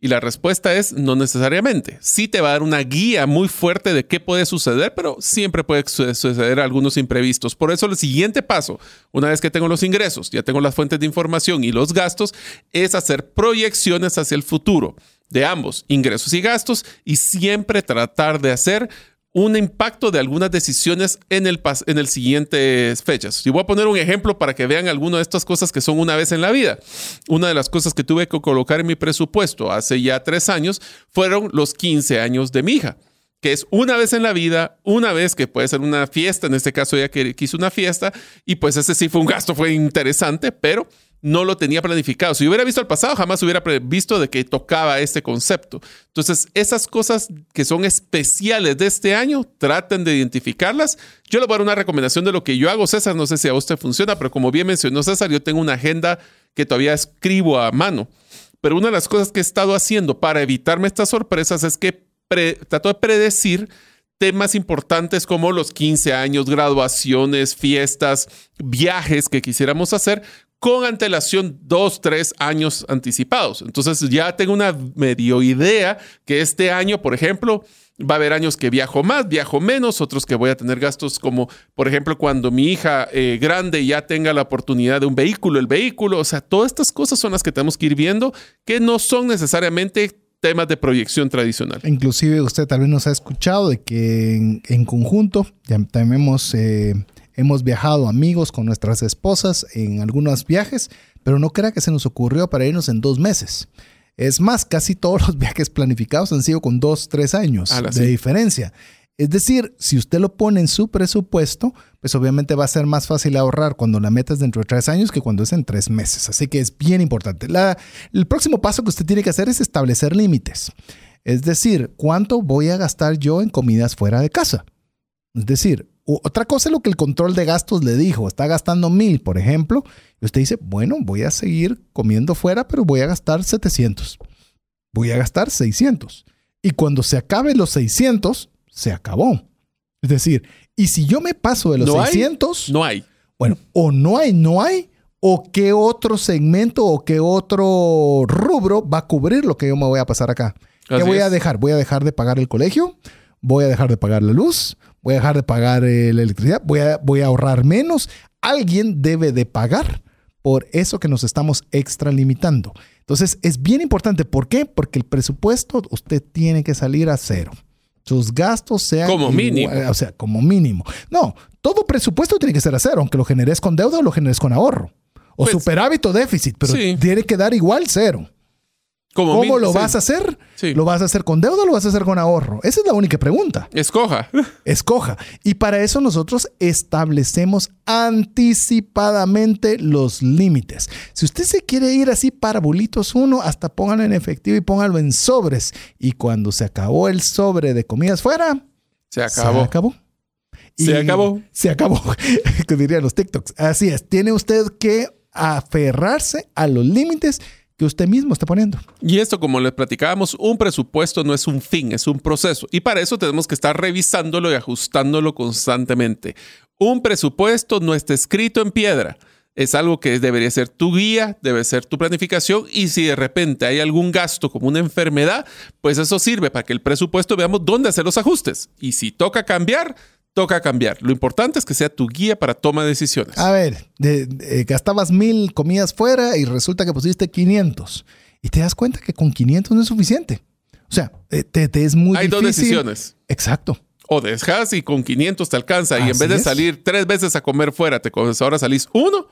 Y la respuesta es no necesariamente. Sí te va a dar una guía muy fuerte de qué puede suceder, pero siempre puede suceder algunos imprevistos. Por eso el siguiente paso, una vez que tengo los ingresos, ya tengo las fuentes de información y los gastos, es hacer proyecciones hacia el futuro de ambos, ingresos y gastos, y siempre tratar de hacer un impacto de algunas decisiones en el, en el siguientes fechas. Y voy a poner un ejemplo para que vean algunas de estas cosas que son una vez en la vida. Una de las cosas que tuve que colocar en mi presupuesto hace ya tres años fueron los 15 años de mi hija que es una vez en la vida, una vez que puede ser una fiesta, en este caso ella quiso una fiesta, y pues ese sí fue un gasto, fue interesante, pero no lo tenía planificado. Si hubiera visto el pasado, jamás hubiera visto de que tocaba este concepto. Entonces, esas cosas que son especiales de este año, traten de identificarlas. Yo le voy a dar una recomendación de lo que yo hago, César. No sé si a usted funciona, pero como bien mencionó César, yo tengo una agenda que todavía escribo a mano. Pero una de las cosas que he estado haciendo para evitarme estas sorpresas es que trato de predecir temas importantes como los 15 años, graduaciones, fiestas, viajes que quisiéramos hacer con antelación dos, tres años anticipados. Entonces ya tengo una medio idea que este año, por ejemplo, va a haber años que viajo más, viajo menos, otros que voy a tener gastos como, por ejemplo, cuando mi hija eh, grande ya tenga la oportunidad de un vehículo, el vehículo, o sea, todas estas cosas son las que tenemos que ir viendo que no son necesariamente temas de proyección tradicional. Inclusive usted tal vez nos ha escuchado de que en, conjunto ya tenemos... Hemos viajado amigos con nuestras esposas en algunos viajes, pero no crea que se nos ocurrió para irnos en dos meses. Es más, casi todos los viajes planificados han sido con dos, tres años de diferencia. Es decir, si usted lo pone en su presupuesto, pues obviamente va a ser más fácil ahorrar cuando la meta es dentro de tres años que cuando es en tres meses. Así que es bien importante. el próximo paso que usted tiene que hacer es establecer límites. Es decir, ¿cuánto voy a gastar yo en comidas fuera de casa? Es decir, otra cosa es lo que el control de gastos le dijo. Está gastando mil, por ejemplo. Y usted dice, bueno, voy a seguir comiendo fuera, pero voy a gastar 700. Voy a gastar 600. Y cuando se acabe los 600, se acabó. Es decir, y si yo me paso de los 600... no hay. Bueno, o no hay, no hay, o qué otro segmento o qué otro rubro va a cubrir lo que yo me voy a pasar acá. ¿Qué voy a dejar? ¿Voy a dejar de pagar el colegio? ¿Voy a dejar de pagar la luz? Voy a dejar de pagar eh, la electricidad, voy a, voy a ahorrar menos. Alguien debe de pagar por eso que nos estamos extralimitando. Entonces es bien importante. ¿Por qué? Porque el presupuesto usted tiene que salir a cero. Sus gastos sean... Como mínimo. o sea, como mínimo. No, todo presupuesto tiene que ser a cero, aunque lo generes con deuda o lo generes con ahorro. O pues, superávit o déficit, pero tiene que dar igual cero. Como ¿Cómo mil- lo sí. vas a hacer? Sí. ¿Lo vas a hacer con deuda o lo vas a hacer con ahorro? Esa es la única pregunta. Escoja. Escoja. Y para eso nosotros establecemos anticipadamente los límites. Si usted se quiere ir así para bolitos uno, hasta póngalo en efectivo y póngalo en sobres. Y cuando se acabó el sobre de comidas fuera, Se acabó. se acabó. Se acabó. Se acabó. que dirían los TikToks. Así es. Tiene usted que aferrarse a los límites que usted mismo está poniendo. Y esto, como les platicábamos, un presupuesto no es un fin, es un proceso. Y para eso tenemos que estar revisándolo y ajustándolo constantemente. Un presupuesto no está escrito en piedra. Es algo que debería ser tu guía, debe ser tu planificación y si de repente hay algún gasto como una enfermedad, pues eso sirve para que el presupuesto veamos dónde hacer los ajustes. Y si toca cambiar, toca cambiar. Lo importante es que sea tu guía para toma de decisiones. A ver, de- de- gastabas mil comidas fuera y resulta que pusiste 500. Y te das cuenta que con 500 no es suficiente. O sea, eh, te, te es muy hay difícil. dos decisiones. Exacto. O dejas y con 500 te alcanza y en vez de es. salir tres veces a comer fuera, te ahora salís uno.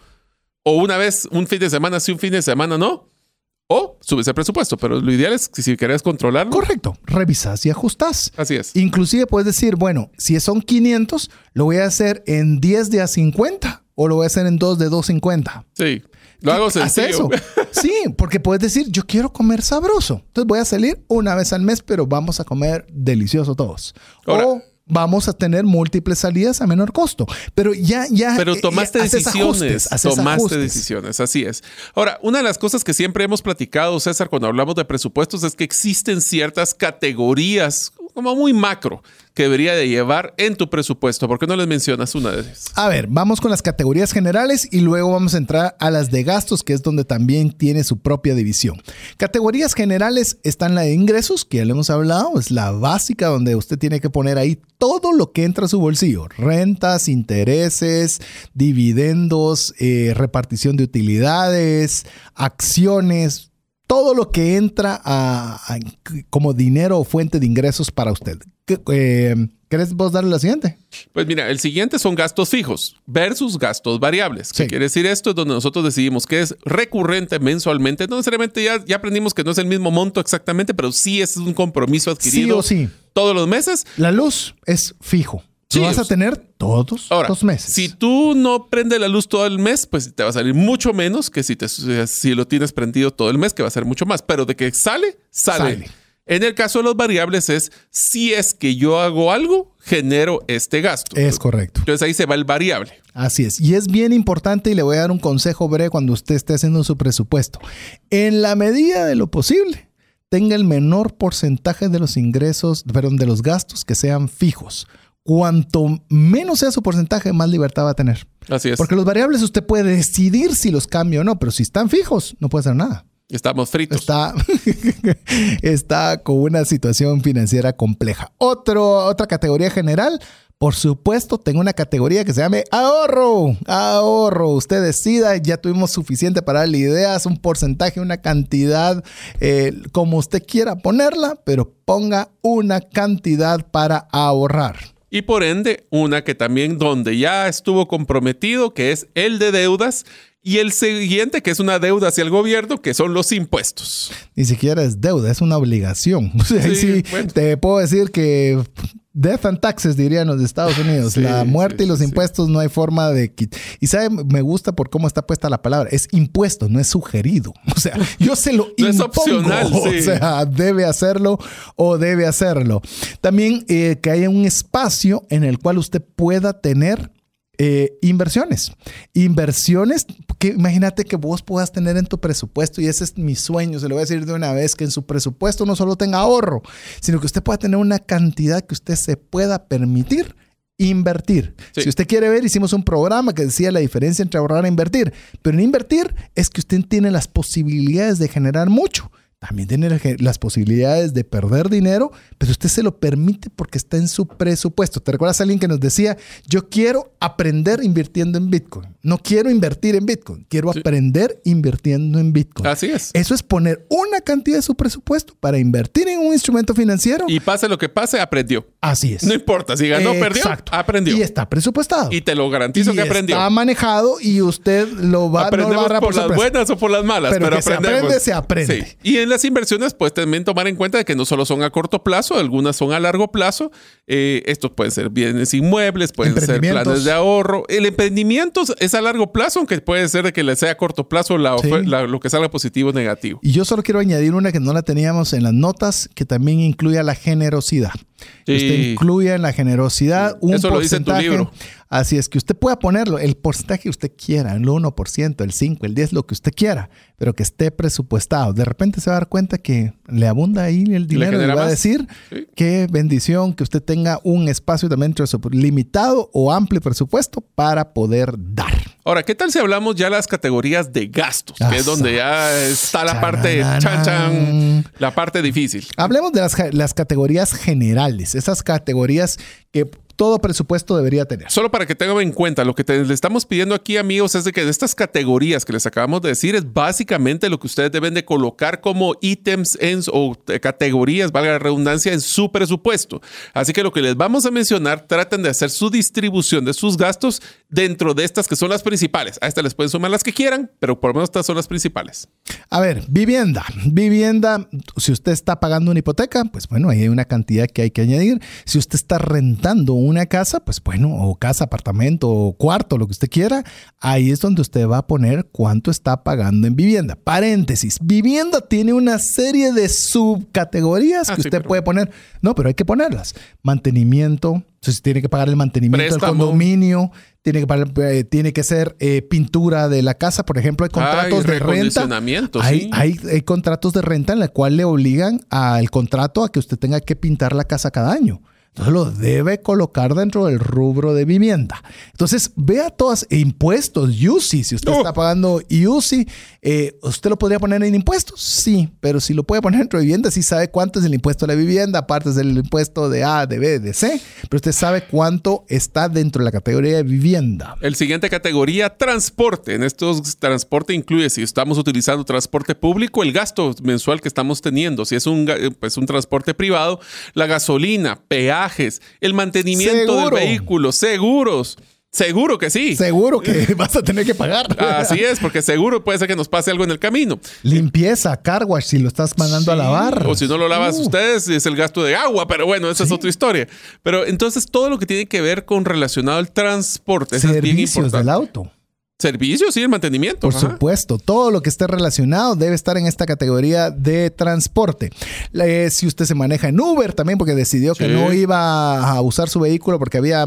O una vez, un fin de semana sí, un fin de semana no. O subes el presupuesto, pero lo ideal es que si querés controlarlo. Correcto. Revisas y ajustas. Así es. Inclusive puedes decir, bueno, si son 500, lo voy a hacer en 10 de a 50 o lo voy a hacer en 2 de 250. Sí. Lo hago Haz sencillo. eso. Sí, porque puedes decir, yo quiero comer sabroso. Entonces voy a salir una vez al mes, pero vamos a comer delicioso todos. Ahora- o vamos a tener múltiples salidas a menor costo. Pero ya, ya. Pero eh, tomaste decisiones. ajustes, tomaste ajustes. decisiones, así es. Ahora, una de las cosas que siempre hemos platicado, César, cuando hablamos de presupuestos, es que existen ciertas categorías como muy macro que debería de llevar en tu presupuesto. ¿Por qué no les mencionas una de ellas? A ver, vamos con las categorías generales y luego vamos a entrar a las de gastos, que es donde también tiene su propia división. Categorías generales están la de ingresos, que ya le hemos hablado, es la básica donde usted tiene que poner ahí todo lo que entra a su bolsillo, rentas, intereses, dividendos, eh, repartición de utilidades, acciones, todo lo que entra a- a- como dinero o fuente de ingresos para usted. ¿Qué- eh, ¿Querés vos darle la siguiente? Pues mira, el siguiente son gastos fijos versus gastos variables. ¿Qué Sí. quiere decir esto? Es donde nosotros decidimos que es recurrente mensualmente. No necesariamente ya, ya aprendimos que no es el mismo monto exactamente, pero sí es un compromiso adquirido Sí o sí. todos los meses. La luz es fijo. Sí, lo vas a tener todos Ahora, los meses. si tú no prendes la luz todo el mes, pues te va a salir mucho menos que si, te, si lo tienes prendido todo el mes, que va a ser mucho más. Pero de que sale, sale. Sale. En el caso de los variables es, si es que yo hago algo, genero este gasto. Es correcto. Entonces ahí se va el variable. Así es. Y es bien importante y le voy a dar un consejo breve cuando usted esté haciendo su presupuesto. En la medida de lo posible, tenga el menor porcentaje de los ingresos, perdón, de los gastos que sean fijos. Cuanto menos sea su porcentaje, más libertad va a tener. Así es. Porque los variables usted puede decidir si los cambia o no, pero si están fijos, no puede hacer nada. Estamos fritos. Está, está con una situación financiera compleja. Otro, otra categoría general, por supuesto, tengo una categoría que se llama ahorro. Ahorro. Usted decida, ya tuvimos suficiente para darle ideas, un porcentaje, una cantidad, eh, como usted quiera ponerla, pero ponga una cantidad para ahorrar. Y por ende, una que también donde ya estuvo comprometido, que es el de deudas. Y el siguiente, que es una deuda hacia el gobierno, que son los impuestos. Ni siquiera es deuda, es una obligación. O sea, ahí Sí, sí, bueno. te puedo decir que death and taxes dirían los de Estados Unidos. Sí, la muerte sí, y los sí. impuestos no hay forma de quitar. Y sabe, me gusta por cómo está puesta la palabra. Es impuesto, no es sugerido. O sea, yo se lo No es impongo. opcional, sí. O sea, debe hacerlo o debe hacerlo. También eh, que haya un espacio en el cual usted pueda tener eh, inversiones. Inversiones que imagínate que vos puedas tener en tu presupuesto, y ese es mi sueño, se lo voy a decir de una vez, que en su presupuesto no solo tenga ahorro, sino que usted pueda tener una cantidad que usted se pueda permitir invertir. Sí. Si usted quiere ver, hicimos un programa que decía la diferencia entre ahorrar e invertir, pero en invertir es que usted tiene las posibilidades de generar mucho. También tiene la- las posibilidades de perder dinero, pero usted se lo permite porque está en su presupuesto. ¿Te recuerdas a alguien que nos decía, yo quiero aprender invirtiendo en Bitcoin? No quiero invertir en Bitcoin, quiero aprender invirtiendo en Bitcoin. Así es. Eso es poner una cantidad de su presupuesto para invertir en un instrumento financiero. Y pase lo que pase, aprendió. Así es. No importa, si ganó o perdió, Exacto. aprendió. Y está presupuestado. Y te lo garantizo Y que aprendió. Está manejado y usted lo va, no lo va Aprendemos a agarrar por las buenas o por las malas, Pero pero, que se aprende, se aprende. Sí. Y en las inversiones, pues también tomar en cuenta de que no solo son a corto plazo, algunas son a largo plazo. Eh, estos pueden ser bienes inmuebles, pueden ser planes de ahorro. El emprendimiento es a largo plazo, aunque puede ser de que le sea a corto plazo lo que salga positivo o negativo. Y yo solo quiero añadir una que no la teníamos en las notas, que también incluye la generosidad. Usted incluye en la generosidad un Eso porcentaje. Lo dice tu libro. Así es que usted pueda ponerlo, el porcentaje que usted quiera, el 1%, el 5%, el 10%, lo que usted quiera, pero que esté presupuestado. De repente se va a dar cuenta que le abunda ahí el dinero y va a decir qué bendición que usted tenga un espacio también limitado o amplio presupuesto para poder dar. Ahora, ¿qué tal si hablamos ya las categorías de gastos? que es donde ya está la parte, chan, chan, la parte difícil. Hablemos de las, las categorías generales, esas categorías que todo presupuesto debería tener. Solo para que tengan en cuenta, lo que le estamos pidiendo aquí, amigos, es de que de estas categorías que les acabamos de decir es básicamente lo que ustedes deben de colocar como ítems en, o categorías, valga la redundancia, en su presupuesto. Así que lo que les vamos a mencionar, traten de hacer su distribución de sus gastos dentro de estas que son las principales. A estas les pueden sumar las que quieran, pero por lo menos estas son las principales. A ver, vivienda. Vivienda, si usted está pagando una hipoteca, pues bueno, ahí hay una cantidad que hay que añadir. Si usted está rentando un una casa, pues bueno, o casa, apartamento, o cuarto, lo que usted quiera, ahí es donde usted va a poner cuánto está pagando en vivienda. Paréntesis, vivienda tiene una serie de subcategorías que ah, usted puede poner. No, pero hay que ponerlas. Mantenimiento, si tiene que pagar el mantenimiento del condominio, tiene que, pagar, eh, tiene que ser eh, pintura de la casa, por ejemplo, hay contratos de renta. Hay, hay, hay, contratos de renta en la cual le obligan al contrato a que usted tenga que pintar la casa cada año. Entonces lo debe colocar dentro del rubro de vivienda. Entonces vea todos impuestos, UCI, si usted está pagando UCI, eh, ¿usted lo podría poner en impuestos? Sí, pero si lo puede poner dentro de vivienda, sí sabe cuánto es el impuesto de la vivienda, aparte del impuesto de A, de B, de C, pero usted sabe cuánto está dentro de la categoría de vivienda. El siguiente categoría, transporte. En estos transporte incluye, si estamos utilizando transporte público, el gasto mensual que estamos teniendo. Si es un, pues, un transporte privado, la gasolina, peaje, el mantenimiento del vehículo, seguros. Seguro que sí. Seguro que vas a tener que pagar. Así es, porque seguro puede ser que nos pase algo en el camino. Limpieza, carwash, si lo estás mandando a lavar. O si no lo lavas uh. ustedes, es el gasto de agua, pero bueno, esa es otra historia. Pero entonces todo lo que tiene que ver con relacionado al transporte Servicios es bien importante. del auto. Servicios y el mantenimiento. Por supuesto, todo lo que esté relacionado debe estar en esta categoría de transporte. si usted se maneja en Uber también porque decidió que no iba a usar su vehículo porque había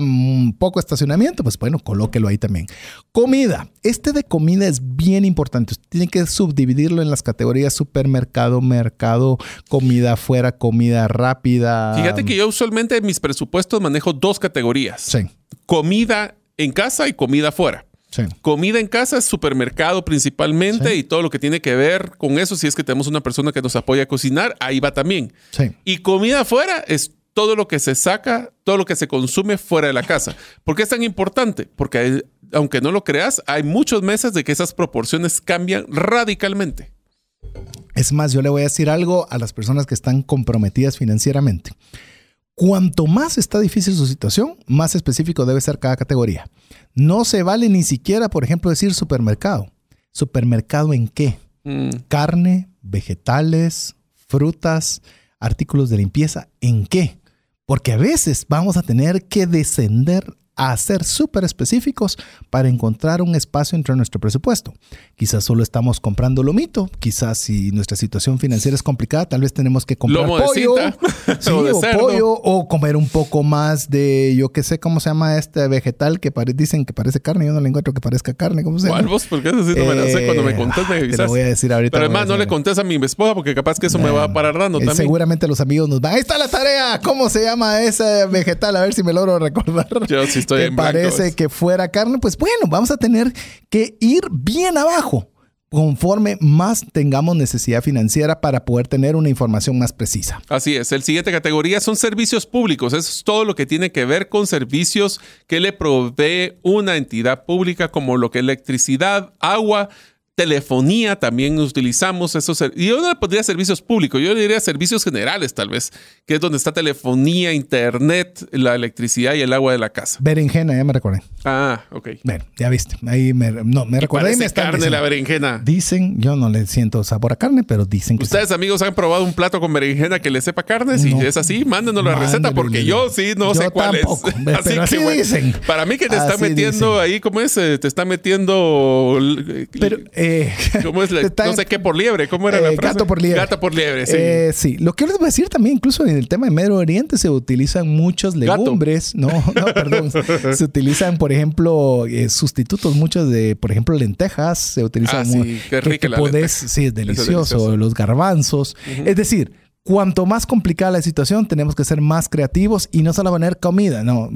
poco estacionamiento, pues bueno, colóquelo ahí también. Comida. Este de comida es bien importante. Usted tiene que subdividirlo en las categorías supermercado, mercado, comida afuera, comida rápida. Fíjate que yo usualmente en mis presupuestos manejo dos categorías. Sí. Comida en casa y comida afuera. Comida en casa es supermercado principalmente y todo lo que tiene que ver con eso, si es que tenemos una persona que nos apoya a cocinar, ahí va también. Y comida afuera es todo lo que se saca, todo lo que se consume fuera de la casa. ¿Por qué es tan importante? Porque aunque no lo creas, hay muchos meses de que esas proporciones cambian radicalmente. Es más, yo le voy a decir algo a las personas que están comprometidas financieramente. Cuanto más está difícil su situación, más específico debe ser cada categoría. No se vale ni siquiera, por ejemplo, decir supermercado. ¿Supermercado en qué? Mm. Carne, vegetales, frutas, artículos de limpieza, ¿en qué? Porque a veces vamos a tener que descender a ser súper específicos para encontrar un espacio entre nuestro presupuesto. Quizás solo estamos comprando lomito, quizás si nuestra situación financiera es complicada, tal vez tenemos que comprar pollo, o, pollo o comer un poco más de, yo qué sé cómo se llama este vegetal que dicen que parece carne, yo no le encuentro que parezca carne, ¿cómo se llama? ¿Cuál vos? ¿Por qué no me la sé cuando me me avisas? Te lo voy a decir ahorita. Pero además no le contés a mi esposa porque capaz que eso me va a parar dando eh, también. Seguramente los amigos nos van, ahí está la tarea, ¿cómo se llama ese vegetal? A ver si me logro recordar. Yo sí que parece que fuera carne, pues bueno, vamos a tener que ir bien abajo conforme más tengamos necesidad financiera para poder tener una información más precisa. Así es. El siguiente categoría son servicios públicos. Eso es todo lo que tiene que ver con servicios que le provee una entidad pública como lo que electricidad, agua, telefonía también utilizamos esos. Y yo no le pondría servicios públicos, yo le diría servicios generales, tal vez, que es donde está telefonía, internet, la electricidad y el agua de la casa. Berenjena, ya me recordé. Ah, ok. Bueno, ya viste. Ahí me, no, me recordé y me están carne la berenjena. Dicen, yo no le siento sabor a carne, pero dicen que. ¿Ustedes, amigos, han probado un plato con berenjena que le sepa carne? Si es así, mándenos la receta, porque yo sí no sé cuál es. así que, dicen. Para mí que te están metiendo ahí, ¿cómo es? Eh, te están metiendo. Pero, eh, ¿Cómo es? no sé qué por liebre. ¿Cómo era la eh, frase? Gato por liebre. Gato por liebre, sí. Eh, sí. Lo que les voy a decir también, incluso en el tema de Medio Oriente, se utilizan muchos legumbres. No, no, perdón. se utilizan, por ejemplo, eh, sustitutos muchos de, por ejemplo, lentejas. Se utilizan. Ah, sí, qué rica Sí, es delicioso. Los garbanzos. Es decir, cuanto más complicada la situación, tenemos que ser más creativos y no solo poner comida, no,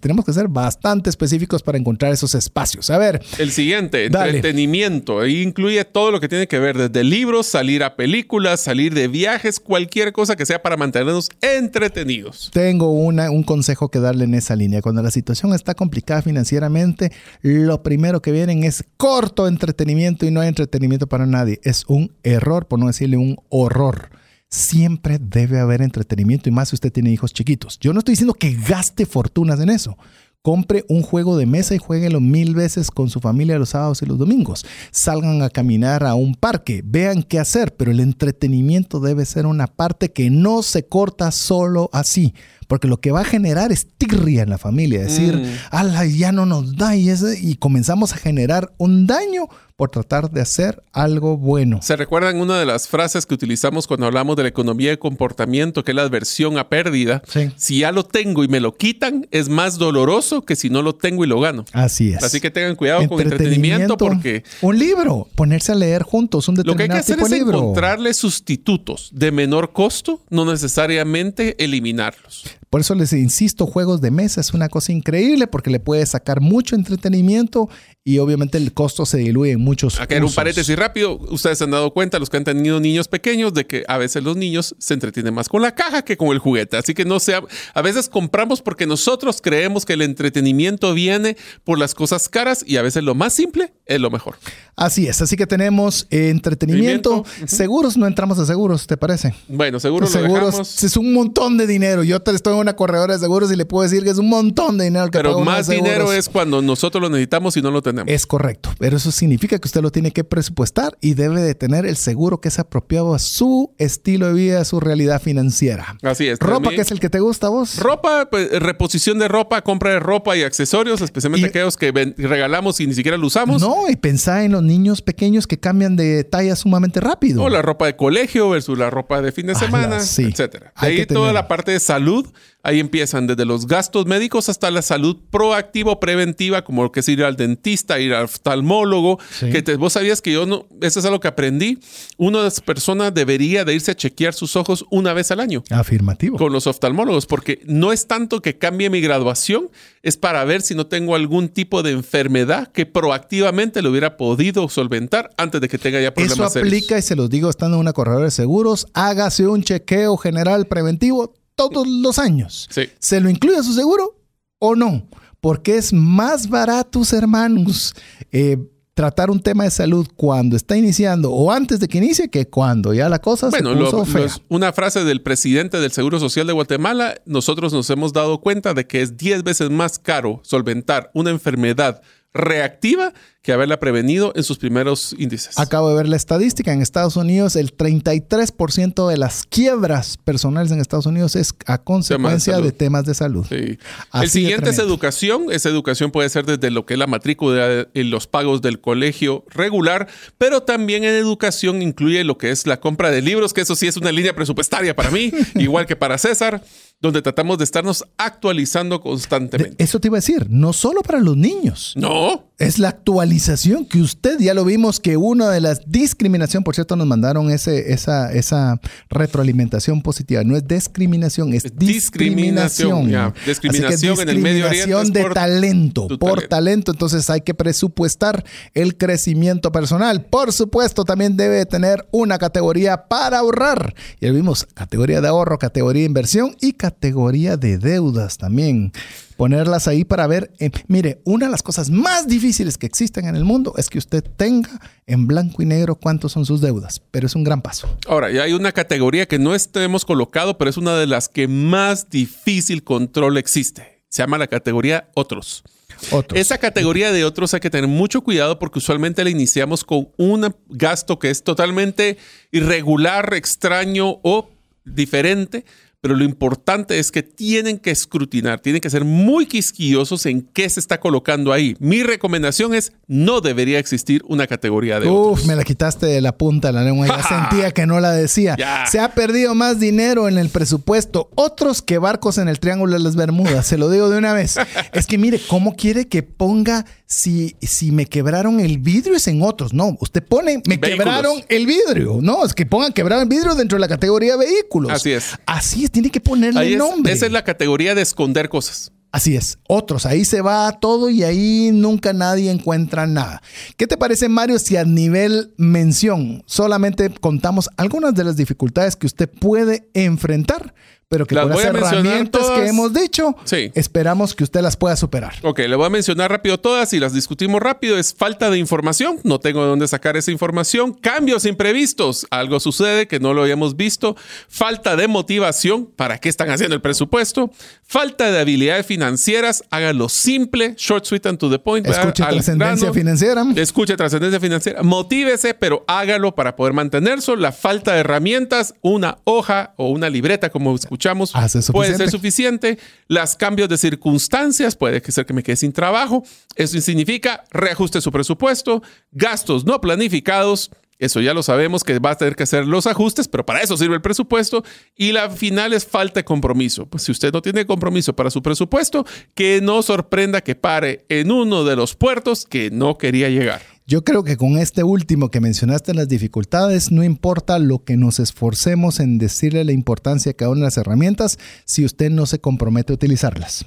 tenemos que ser bastante específicos para encontrar esos espacios. A ver. El siguiente, entretenimiento. Ahí incluye todo lo que tiene que ver desde libros, salir a películas, salir de viajes, cualquier cosa que sea para mantenernos entretenidos. Tengo una, un consejo que darle en esa línea. Cuando la situación está complicada financieramente, lo primero que vienen es corto entretenimiento y no hay entretenimiento para nadie. Es un error, por no decirle un horror siempre debe haber entretenimiento y más si usted tiene hijos chiquitos. Yo no estoy diciendo que gaste fortunas en eso. Compre un juego de mesa y jueguelo mil veces con su familia los sábados y los domingos. Salgan a caminar a un parque, vean qué hacer, pero el entretenimiento debe ser una parte que no se corta solo así porque lo que va a generar es tirria en la familia, decir, mm. ala, ya no nos da y, y comenzamos a generar un daño por tratar de hacer algo bueno. ¿Se recuerdan una de las frases que utilizamos cuando hablamos de la economía de comportamiento, que es la adversión a pérdida? Sí. Si ya lo tengo y me lo quitan, es más doloroso que si no lo tengo y lo gano. Así es. Así que tengan cuidado con entretenimiento porque... Un libro, ponerse a leer juntos un determinado Lo que hay que hacer es encontrarle sustitutos de menor costo, no necesariamente eliminarlos. Por eso les insisto, juegos de mesa es una cosa increíble porque le puede sacar mucho entretenimiento y obviamente el costo se diluye en muchos. Acá en un paréntesis rápido, ustedes se han dado cuenta, los que han tenido niños pequeños, de que a veces los niños se entretienen más con la caja que con el juguete. Así que no sea, a veces compramos porque nosotros creemos que el entretenimiento viene por las cosas caras y a veces lo más simple es lo mejor. Así es, así que tenemos entretenimiento. Seguros, no entramos a seguros, ¿te parece? Bueno, seguros, lo seguros es un montón de dinero. Yo te estoy una corredora de seguros y le puedo decir que es un montón de dinero que Pero más dinero es cuando nosotros lo necesitamos y no lo tenemos. Es correcto, pero eso significa que usted lo tiene que presupuestar y debe de tener el seguro que es apropiado a su estilo de vida, a su realidad financiera. Así es. ¿Ropa que es el que te gusta a vos? Ropa, pues, reposición de ropa, compra de ropa y accesorios, especialmente aquellos que regalamos y ni siquiera lo usamos. No, y pensá en los niños pequeños que cambian de talla sumamente rápido. O la ropa de colegio versus la ropa de fin de semana, etcétera. ahí toda la parte de salud Ahí empiezan desde los gastos médicos hasta la salud proactiva o preventiva, como lo que es ir al dentista, ir al oftalmólogo. Que vos sabías que yo no, eso es algo que aprendí. Una de las personas debería de irse a chequear sus ojos una vez al año. Afirmativo. Con los oftalmólogos, porque no es tanto que cambie mi graduación, es para ver si no tengo algún tipo de enfermedad que proactivamente lo hubiera podido solventar antes de que tenga ya problemas. Eso aplica y se los digo estando en una corredora de seguros. Hágase un chequeo general preventivo todos los años. ¿Se lo incluye a su seguro o no? Porque es más barato, hermanos, eh, tratar un tema de salud cuando está iniciando o antes de que inicie que cuando ya la cosa se puso fea. una frase del presidente del Seguro Social de Guatemala, nosotros nos hemos dado cuenta de que es 10 veces más caro solventar una enfermedad reactiva que haberla prevenido en sus primeros índices. Acabo de ver la estadística. En Estados Unidos, el 33% de las quiebras personales en Estados Unidos es a consecuencia de, temas de salud. el siguiente es educación. Esa educación puede ser desde lo que es la matrícula y los pagos del colegio regular, pero también en educación incluye lo que es la compra de libros, que eso sí es una línea presupuestaria para mí, igual que para César donde tratamos de estarnos actualizando constantemente. Eso te iba a decir, no solo para los niños. No. Es la actualización que usted, ya lo vimos, que una de las discriminación, por cierto, nos mandaron ese, esa, esa retroalimentación positiva. No es discriminación, es discriminación. Discriminación, en el medio oriente. de talento, por talento. Entonces hay que presupuestar el crecimiento personal. Por supuesto, también debe tener una categoría para ahorrar. Ya vimos categoría de ahorro, categoría de inversión y categoría de deudas también. Ponerlas ahí para ver. eh, mire, una de las cosas más difíciles que existen en el mundo es que usted tenga en blanco y negro cuántos son sus deudas, pero es un gran paso. Ahora, ya hay una categoría que no hemos colocado, pero es una de las que más difícil control existe. Se llama la categoría otros. Otros. Esa categoría de otros hay que tener mucho cuidado porque usualmente la iniciamos con un gasto que es totalmente irregular, extraño o diferente. Pero lo importante es que tienen que escrutinar, tienen que ser muy quisquillosos en qué se está colocando ahí. Mi recomendación es no debería existir una categoría de Uf, otros. me la quitaste de la punta de la lengua. Ya sentía que no la decía. Ya. Se ha perdido más dinero en el presupuesto. Otros que barcos en el Triángulo de las Bermudas. Se lo digo de una vez. Es que mire, ¿cómo quiere que ponga si, si me quebraron el vidrio es en otros? No, usted pone me Vehículos. quebraron el vidrio. No, es que pongan quebraron el vidrio dentro de la categoría vehículos. Así es. Así es, tiene que ponerle Ahí es- nombre. esa es la categoría de esconder cosas. Así es, otros, ahí se va todo y ahí nunca nadie encuentra nada. ¿Qué te parece, Mario, si a nivel mención solamente contamos algunas de las dificultades que usted puede enfrentar, pero que Las con voy las a mencionar herramientas todas. que hemos dicho, Sí. esperamos que usted las pueda superar? Ok, le voy a mencionar rápido todas y las discutimos rápido. Es falta de información, no tengo de dónde sacar esa información. Cambios imprevistos, algo sucede que no lo habíamos visto. Falta de motivación, ¿para qué están haciendo el presupuesto? Falta de habilidades financieras, háganlo simple, short, sweet and to the point. Escuche trascendencia financiera. Escuche trascendencia financiera. Motívese, pero hágalo para poder mantenerse. La falta de herramientas, una hoja o una libreta, como escuchamos, Hace puede ser suficiente. Las cambios de circunstancias, puede ser que me quede sin trabajo. Eso significa reajuste su presupuesto, gastos no planificados. Eso ya lo sabemos que va a tener que hacer los ajustes, pero para eso sirve el presupuesto. Y la final es falta de compromiso. Pues si usted no tiene compromiso para su presupuesto, que no sorprenda que pare en uno de los puertos que no quería llegar. Yo creo que con este último que mencionaste, las dificultades, no importa lo que nos esforcemos en decirle la importancia una de las herramientas, si usted no se compromete a utilizarlas.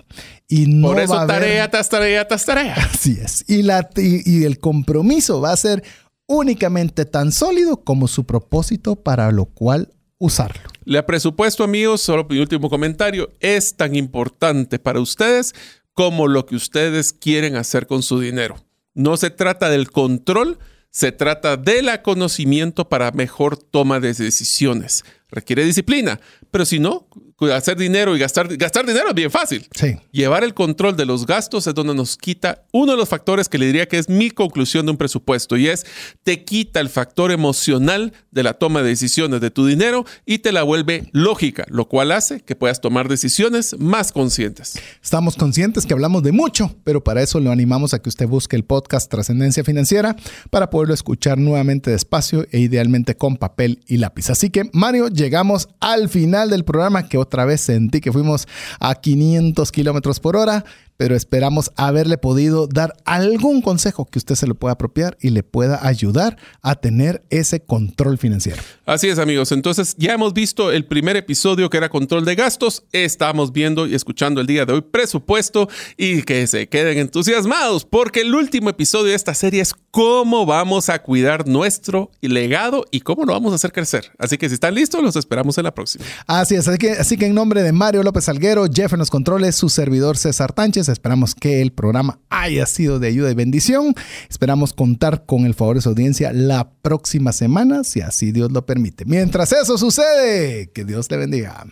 Y no Por eso va a haber- tarea tras tarea tras tarea. Así es. Y, la, y, y el compromiso va a ser únicamente tan sólido como su propósito para lo cual usarlo. La presupuesto, amigos, solo mi último comentario, es tan importante para ustedes como lo que ustedes quieren hacer con su dinero. No se trata del control, se trata del conocimiento para mejor toma de decisiones. Requiere disciplina, pero si no, hacer dinero y gastar, gastar dinero es bien fácil. Sí. Llevar el control de los gastos es donde nos quita uno de los factores que le diría que es mi conclusión de un presupuesto y es te quita el factor emocional de la toma de decisiones de tu dinero y te la vuelve lógica, lo cual hace que puedas tomar decisiones más conscientes. Estamos conscientes que hablamos de mucho, pero para eso lo animamos a que usted busque el podcast Trascendencia Financiera para poderlo escuchar nuevamente despacio e idealmente con papel y lápiz. Así que, Mario, llegamos al final del programa que otra vez sentí que fuimos a 500 kilómetros por hora, pero esperamos haberle podido dar algún consejo que usted se lo pueda apropiar y le pueda ayudar a tener ese control financiero. Así es, amigos. Entonces, ya hemos visto el primer episodio que era control de gastos. Estamos viendo y escuchando el día de hoy presupuesto y que se queden entusiasmados porque el último episodio de esta serie es cómo vamos a cuidar nuestro legado y cómo lo vamos a hacer crecer. Así que si están listos, los esperamos en la próxima. Así es, así que, así que en nombre de Mario López Alguero, Jeff en los controles, su servidor César Tánchez, esperamos que el programa haya sido de ayuda y bendición. Esperamos contar con el favor de su audiencia la próxima semana, si así Dios lo permite. Mientras eso sucede, que Dios le bendiga.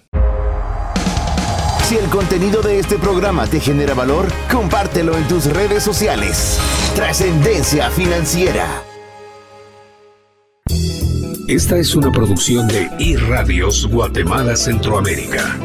Si el contenido de este programa te genera valor, compártelo en tus redes sociales. Trascendencia financiera. Esta es una producción de iRadios Guatemala Centroamérica.